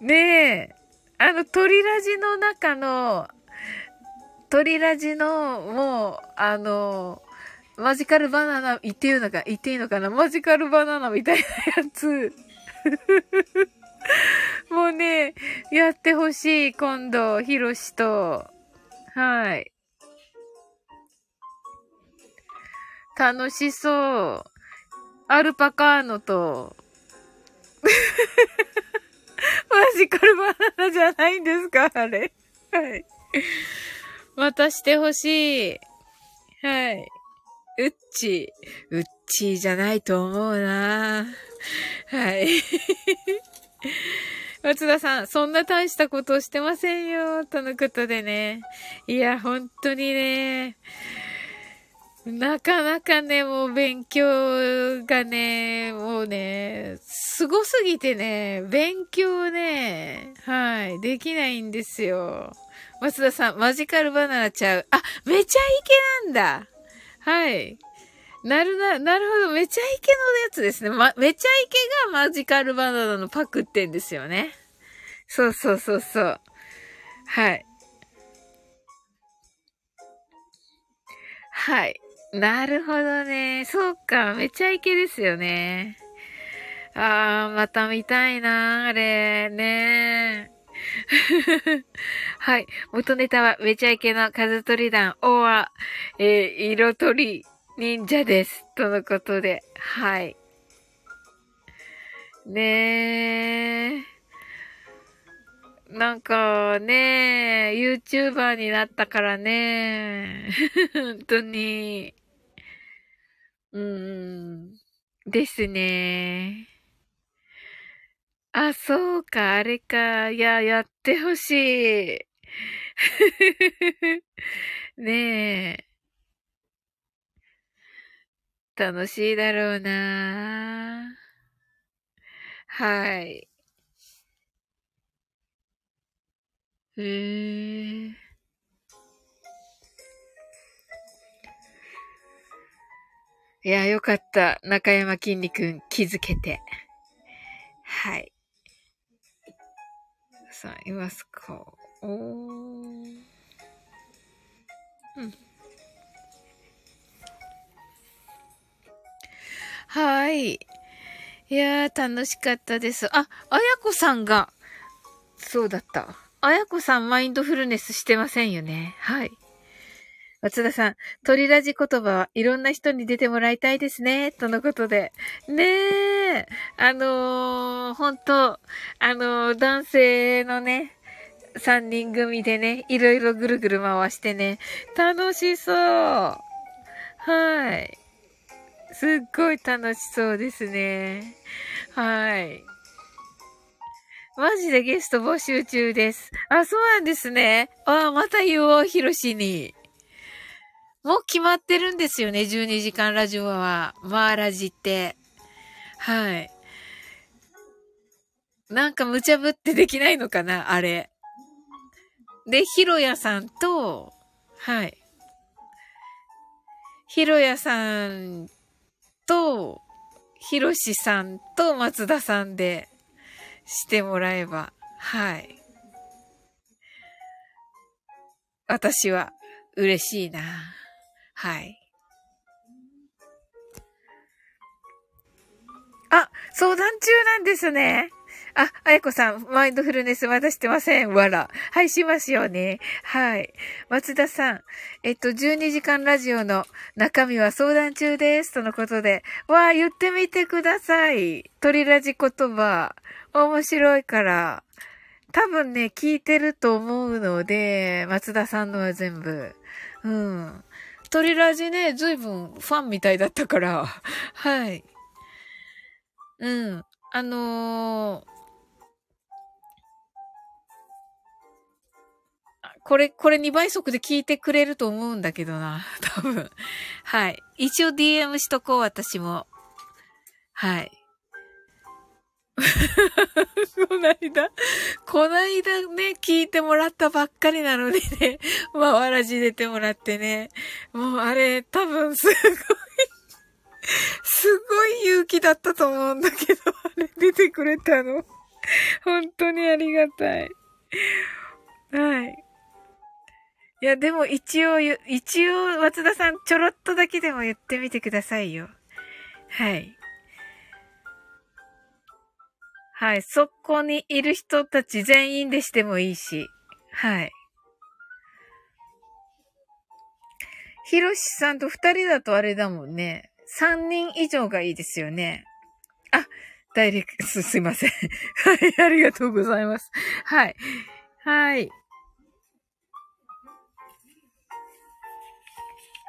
ねえ。あの、鳥ラジの中の、鳥ラジの、もう、あの、マジカルバナナ、言っていいのか、言っていいのかなマジカルバナナみたいなやつ。[LAUGHS] もうね、やってほしい、今度、ヒロシと。はい。楽しそう。アルパカーノと、[LAUGHS] マジカルバナナじゃないんですかあれ。はい。またしてほしい。はい。うっちー。うっちーじゃないと思うなはい。[LAUGHS] 松田さん、そんな大したことをしてませんよ。とのことでね。いや、本当にね。なかなかね、もう勉強がね、もうね、すごすぎてね、勉強ね、はい、できないんですよ。松田さん、マジカルバナナちゃう。あ、めちゃイケなんだ。はい。なるな、なるほど。めちゃイケのやつですね。ま、めちゃイケがマジカルバナナのパクってんですよね。そうそうそうそう。はい。はい。なるほどね。そうか。めちゃイケですよね。あー、また見たいなあれ。ね [LAUGHS] はい。元ネタは、めちゃイケの数取り団、おわ、えー、色取り忍者です。とのことで。はい。ねえ。なんかね、YouTuber になったからね。[LAUGHS] 本当に。うん。ですね。あ、そうか、あれか。いや、やってほしい。[LAUGHS] ねえ。楽しいだろうな。はい。へえ。いや、よかった。中山きんに君気づけて。はい。さあ、いますか？おー。うん。はい。いやー、楽しかったです。あ、あやこさんが、そうだった。あやこさんマインドフルネスしてませんよね。はい。松田さん、鳥ラジ言葉はいろんな人に出てもらいたいですね。とのことで。ねえ。あのー、本当あのー、男性のね、三人組でね、いろいろぐるぐる回してね、楽しそう。はい。すっごい楽しそうですね。はい。マジでゲスト募集中です。あ、そうなんですね。あ、また言おう、ひろしに。もう決まってるんですよね、12時間ラジオは。マーラジって。はい。なんか無茶ぶってできないのかな、あれ。で、ひろやさんと、はい。ひろやさんと、ひろしさんと松田さんで、してもらえば、はい。私は嬉しいな。はい。あ、相談中なんですね。あ、あやこさん、マインドフルネスまだしてません。わら。はい、しますよね。はい。松田さん、えっと、12時間ラジオの中身は相談中です。とのことで。わあ、言ってみてください。鳥ラジ言葉。面白いから。多分ね、聞いてると思うので、松田さんのは全部。うん。鳥ラジね、ずいぶんファンみたいだったから。[LAUGHS] はい。うん。あのー、これ、これ2倍速で聞いてくれると思うんだけどな。[LAUGHS] 多分。はい。一応 DM しとこう、私も。はい。[LAUGHS] こないだ、こないだね、聞いてもらったばっかりなのにね、[LAUGHS] ま、わらじ出てもらってね、もうあれ、多分すごいすごい勇気だったと思うんだけど、[LAUGHS] あれ出てくれたの。本当にありがたい。はい。いや、でも一応、一応、松田さん、ちょろっとだけでも言ってみてくださいよ。はい。はい。そこにいる人たち全員でしてもいいし。はい。ひろしさんと二人だとあれだもんね。三人以上がいいですよね。あ、ダイレクト、すいません。はい、ありがとうございます。はい。はい。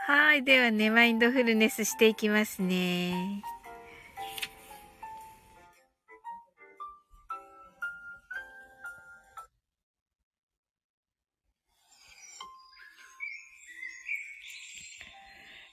はい。ではね、マインドフルネスしていきますね。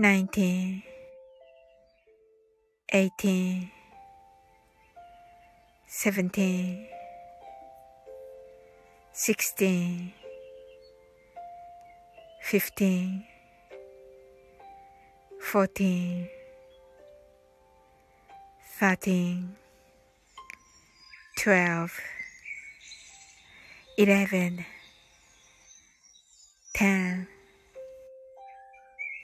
19 18 17 16 15 14 13 12 11 10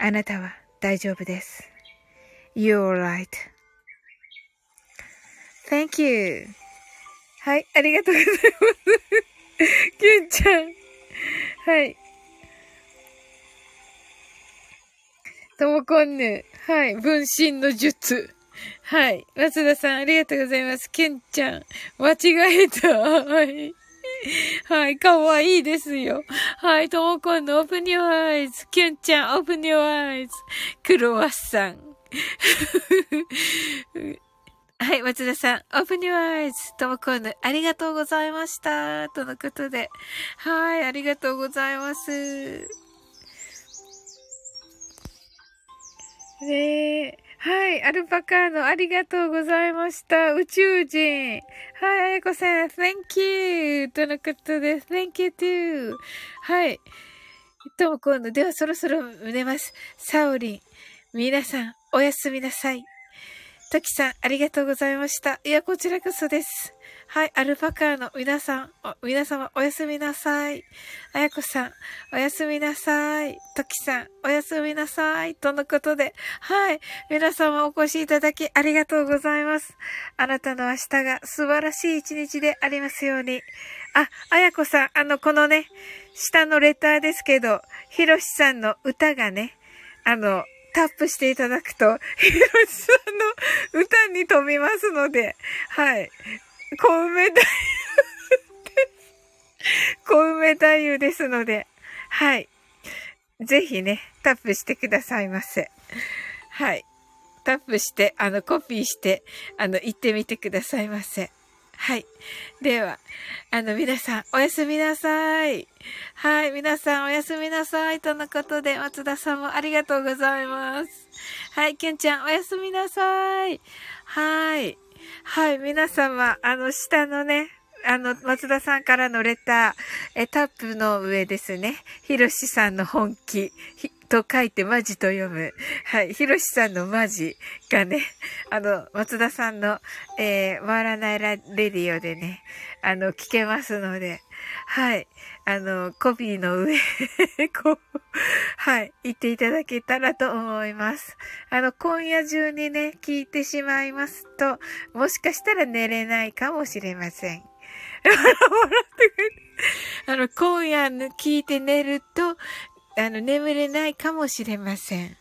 あなたは大丈夫です。You're right.Thank you. はい、ありがとうございます。キュンちゃん。はい。ともこんぬ。はい。分身の術。はい。松田さん、ありがとうございます。キュンちゃん。間違えた。はい。[LAUGHS] はい、かわいいですよ。はい、ともこんのオープニューアイズ。キュンちゃん、オープニューアイズ。クロワッサン。[LAUGHS] はい、松田さん、オープニューアイズ。ともこんの、ありがとうございました。とのことで。はい、ありがとうございます。ねえ。はい。アルパカーノ、ありがとうございました。宇宙人。はい。あやこさん、thank you! とのことです。thank you too! はい。とも今度、ではそろそろ寝ます。サオリン。皆さん、おやすみなさい。トキさん、ありがとうございました。いや、こちらこそです。はい、アルパカの皆さん、皆様、おやすみなさい。あやこさん、おやすみなさい。トキさん、おやすみなさい。とのことで、はい、皆様お越しいただきありがとうございます。あなたの明日が素晴らしい一日でありますように。あ、あやこさん、あの、このね、下のレターですけど、ひろしさんの歌がね、あの、タップしていただくと、ひろしさんの歌に飛びますので、はい。小梅太夫小梅太夫ですので、はい。ぜひね、タップしてくださいませ。はい。タップして、あの、コピーして、あの、行ってみてくださいませ。はい。では、あの、皆さん、おやすみなさい。はい。皆さん、おやすみなさい。とのことで、松田さんもありがとうございます。はい。きゅんちゃん、おやすみなさい。はい。はい。皆様、あの、下のね、あの、松田さんからのレター、え、タップの上ですね。ひろしさんの本気、と書いてマジと読む。はい。ひろしさんのマジがね、あの、松田さんの、えー、回らないレディオでね、あの、聞けますので、はい。あの、コピーの上 [LAUGHS] こう、はい。言っていただけたらと思います。あの、今夜中にね、聞いてしまいますと、もしかしたら寝れないかもしれません。あの、今夜の聞いて寝ると、あの、眠れないかもしれません。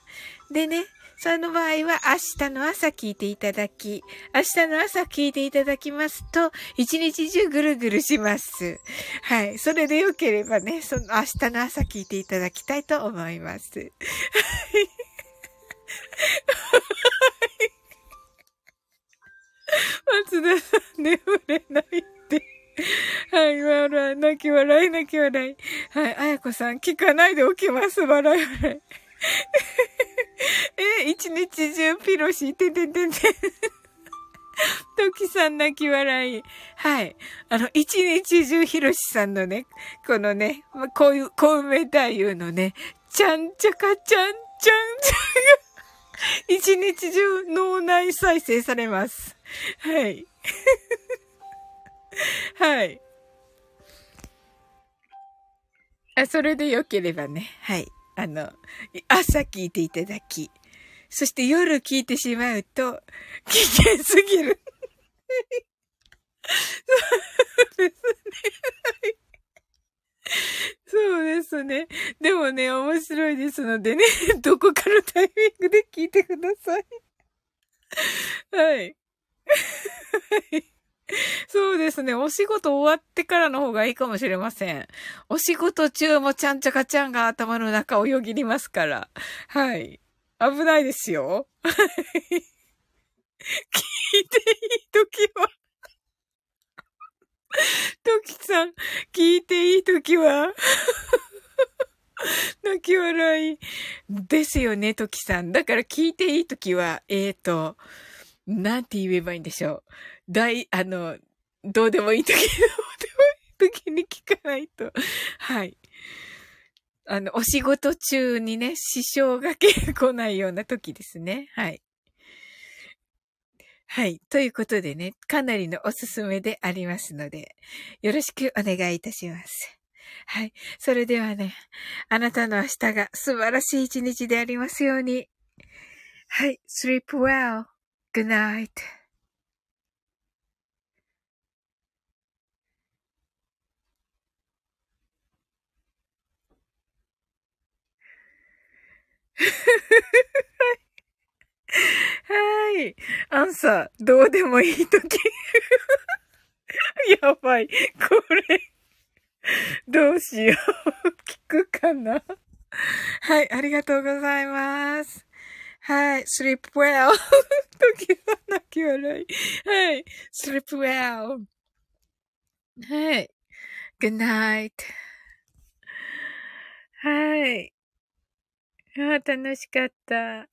でね、その場合は明日の朝聞いていただき、明日の朝聞いていただきますと、一日中ぐるぐるします。はい。それでよければね、その明日の朝聞いていただきたいと思います。はい松田さん、眠れないって。はい、笑い、泣き笑い、泣き笑い。はい、あやこさん、聞かないでおきます、笑い笑い。[LAUGHS] え、一日中ピロシ、てててて。[LAUGHS] トキさん泣き笑い。はい。あの、一日中ヒロシさんのね、このね、こういう、小梅太夫のね、ちゃんちゃかちゃんちゃんちゃが、[LAUGHS] 一日中脳内再生されます。はい。はい。あ、それでよければね。はい。あの、朝聞いていただき、そして夜聞いてしまうと、危険すぎる。そうですね。そうですね。でもね、面白いですのでね、どこかのタイミングで聞いてください。はい。はい [LAUGHS] そうですね。お仕事終わってからの方がいいかもしれません。お仕事中もちゃんちゃかちゃんが頭の中をよぎりますから。はい。危ないですよ。[LAUGHS] 聞いていいときはトキさん、聞いていいときは [LAUGHS] 泣き笑い。ですよね、トキさん。だから聞いていいときは、えーと、なんて言えばいいんでしょう。大、あの、どうでもいい時、どうでもいい時に聞かないと。はい。あの、お仕事中にね、支障が来ないような時ですね。はい。はい。ということでね、かなりのおすすめでありますので、よろしくお願いいたします。はい。それではね、あなたの明日が素晴らしい一日でありますように。はい。sleep well. Good night. はい。アンサー、どうでもいいとき。[LAUGHS] やばい。これ、どうしよう。聞くかな？はい、ありがとうございます。はい、sleep [LAUGHS] well. 時は泣き笑い。はい、sleep well. はい、good night. はい。ああ、楽しかった。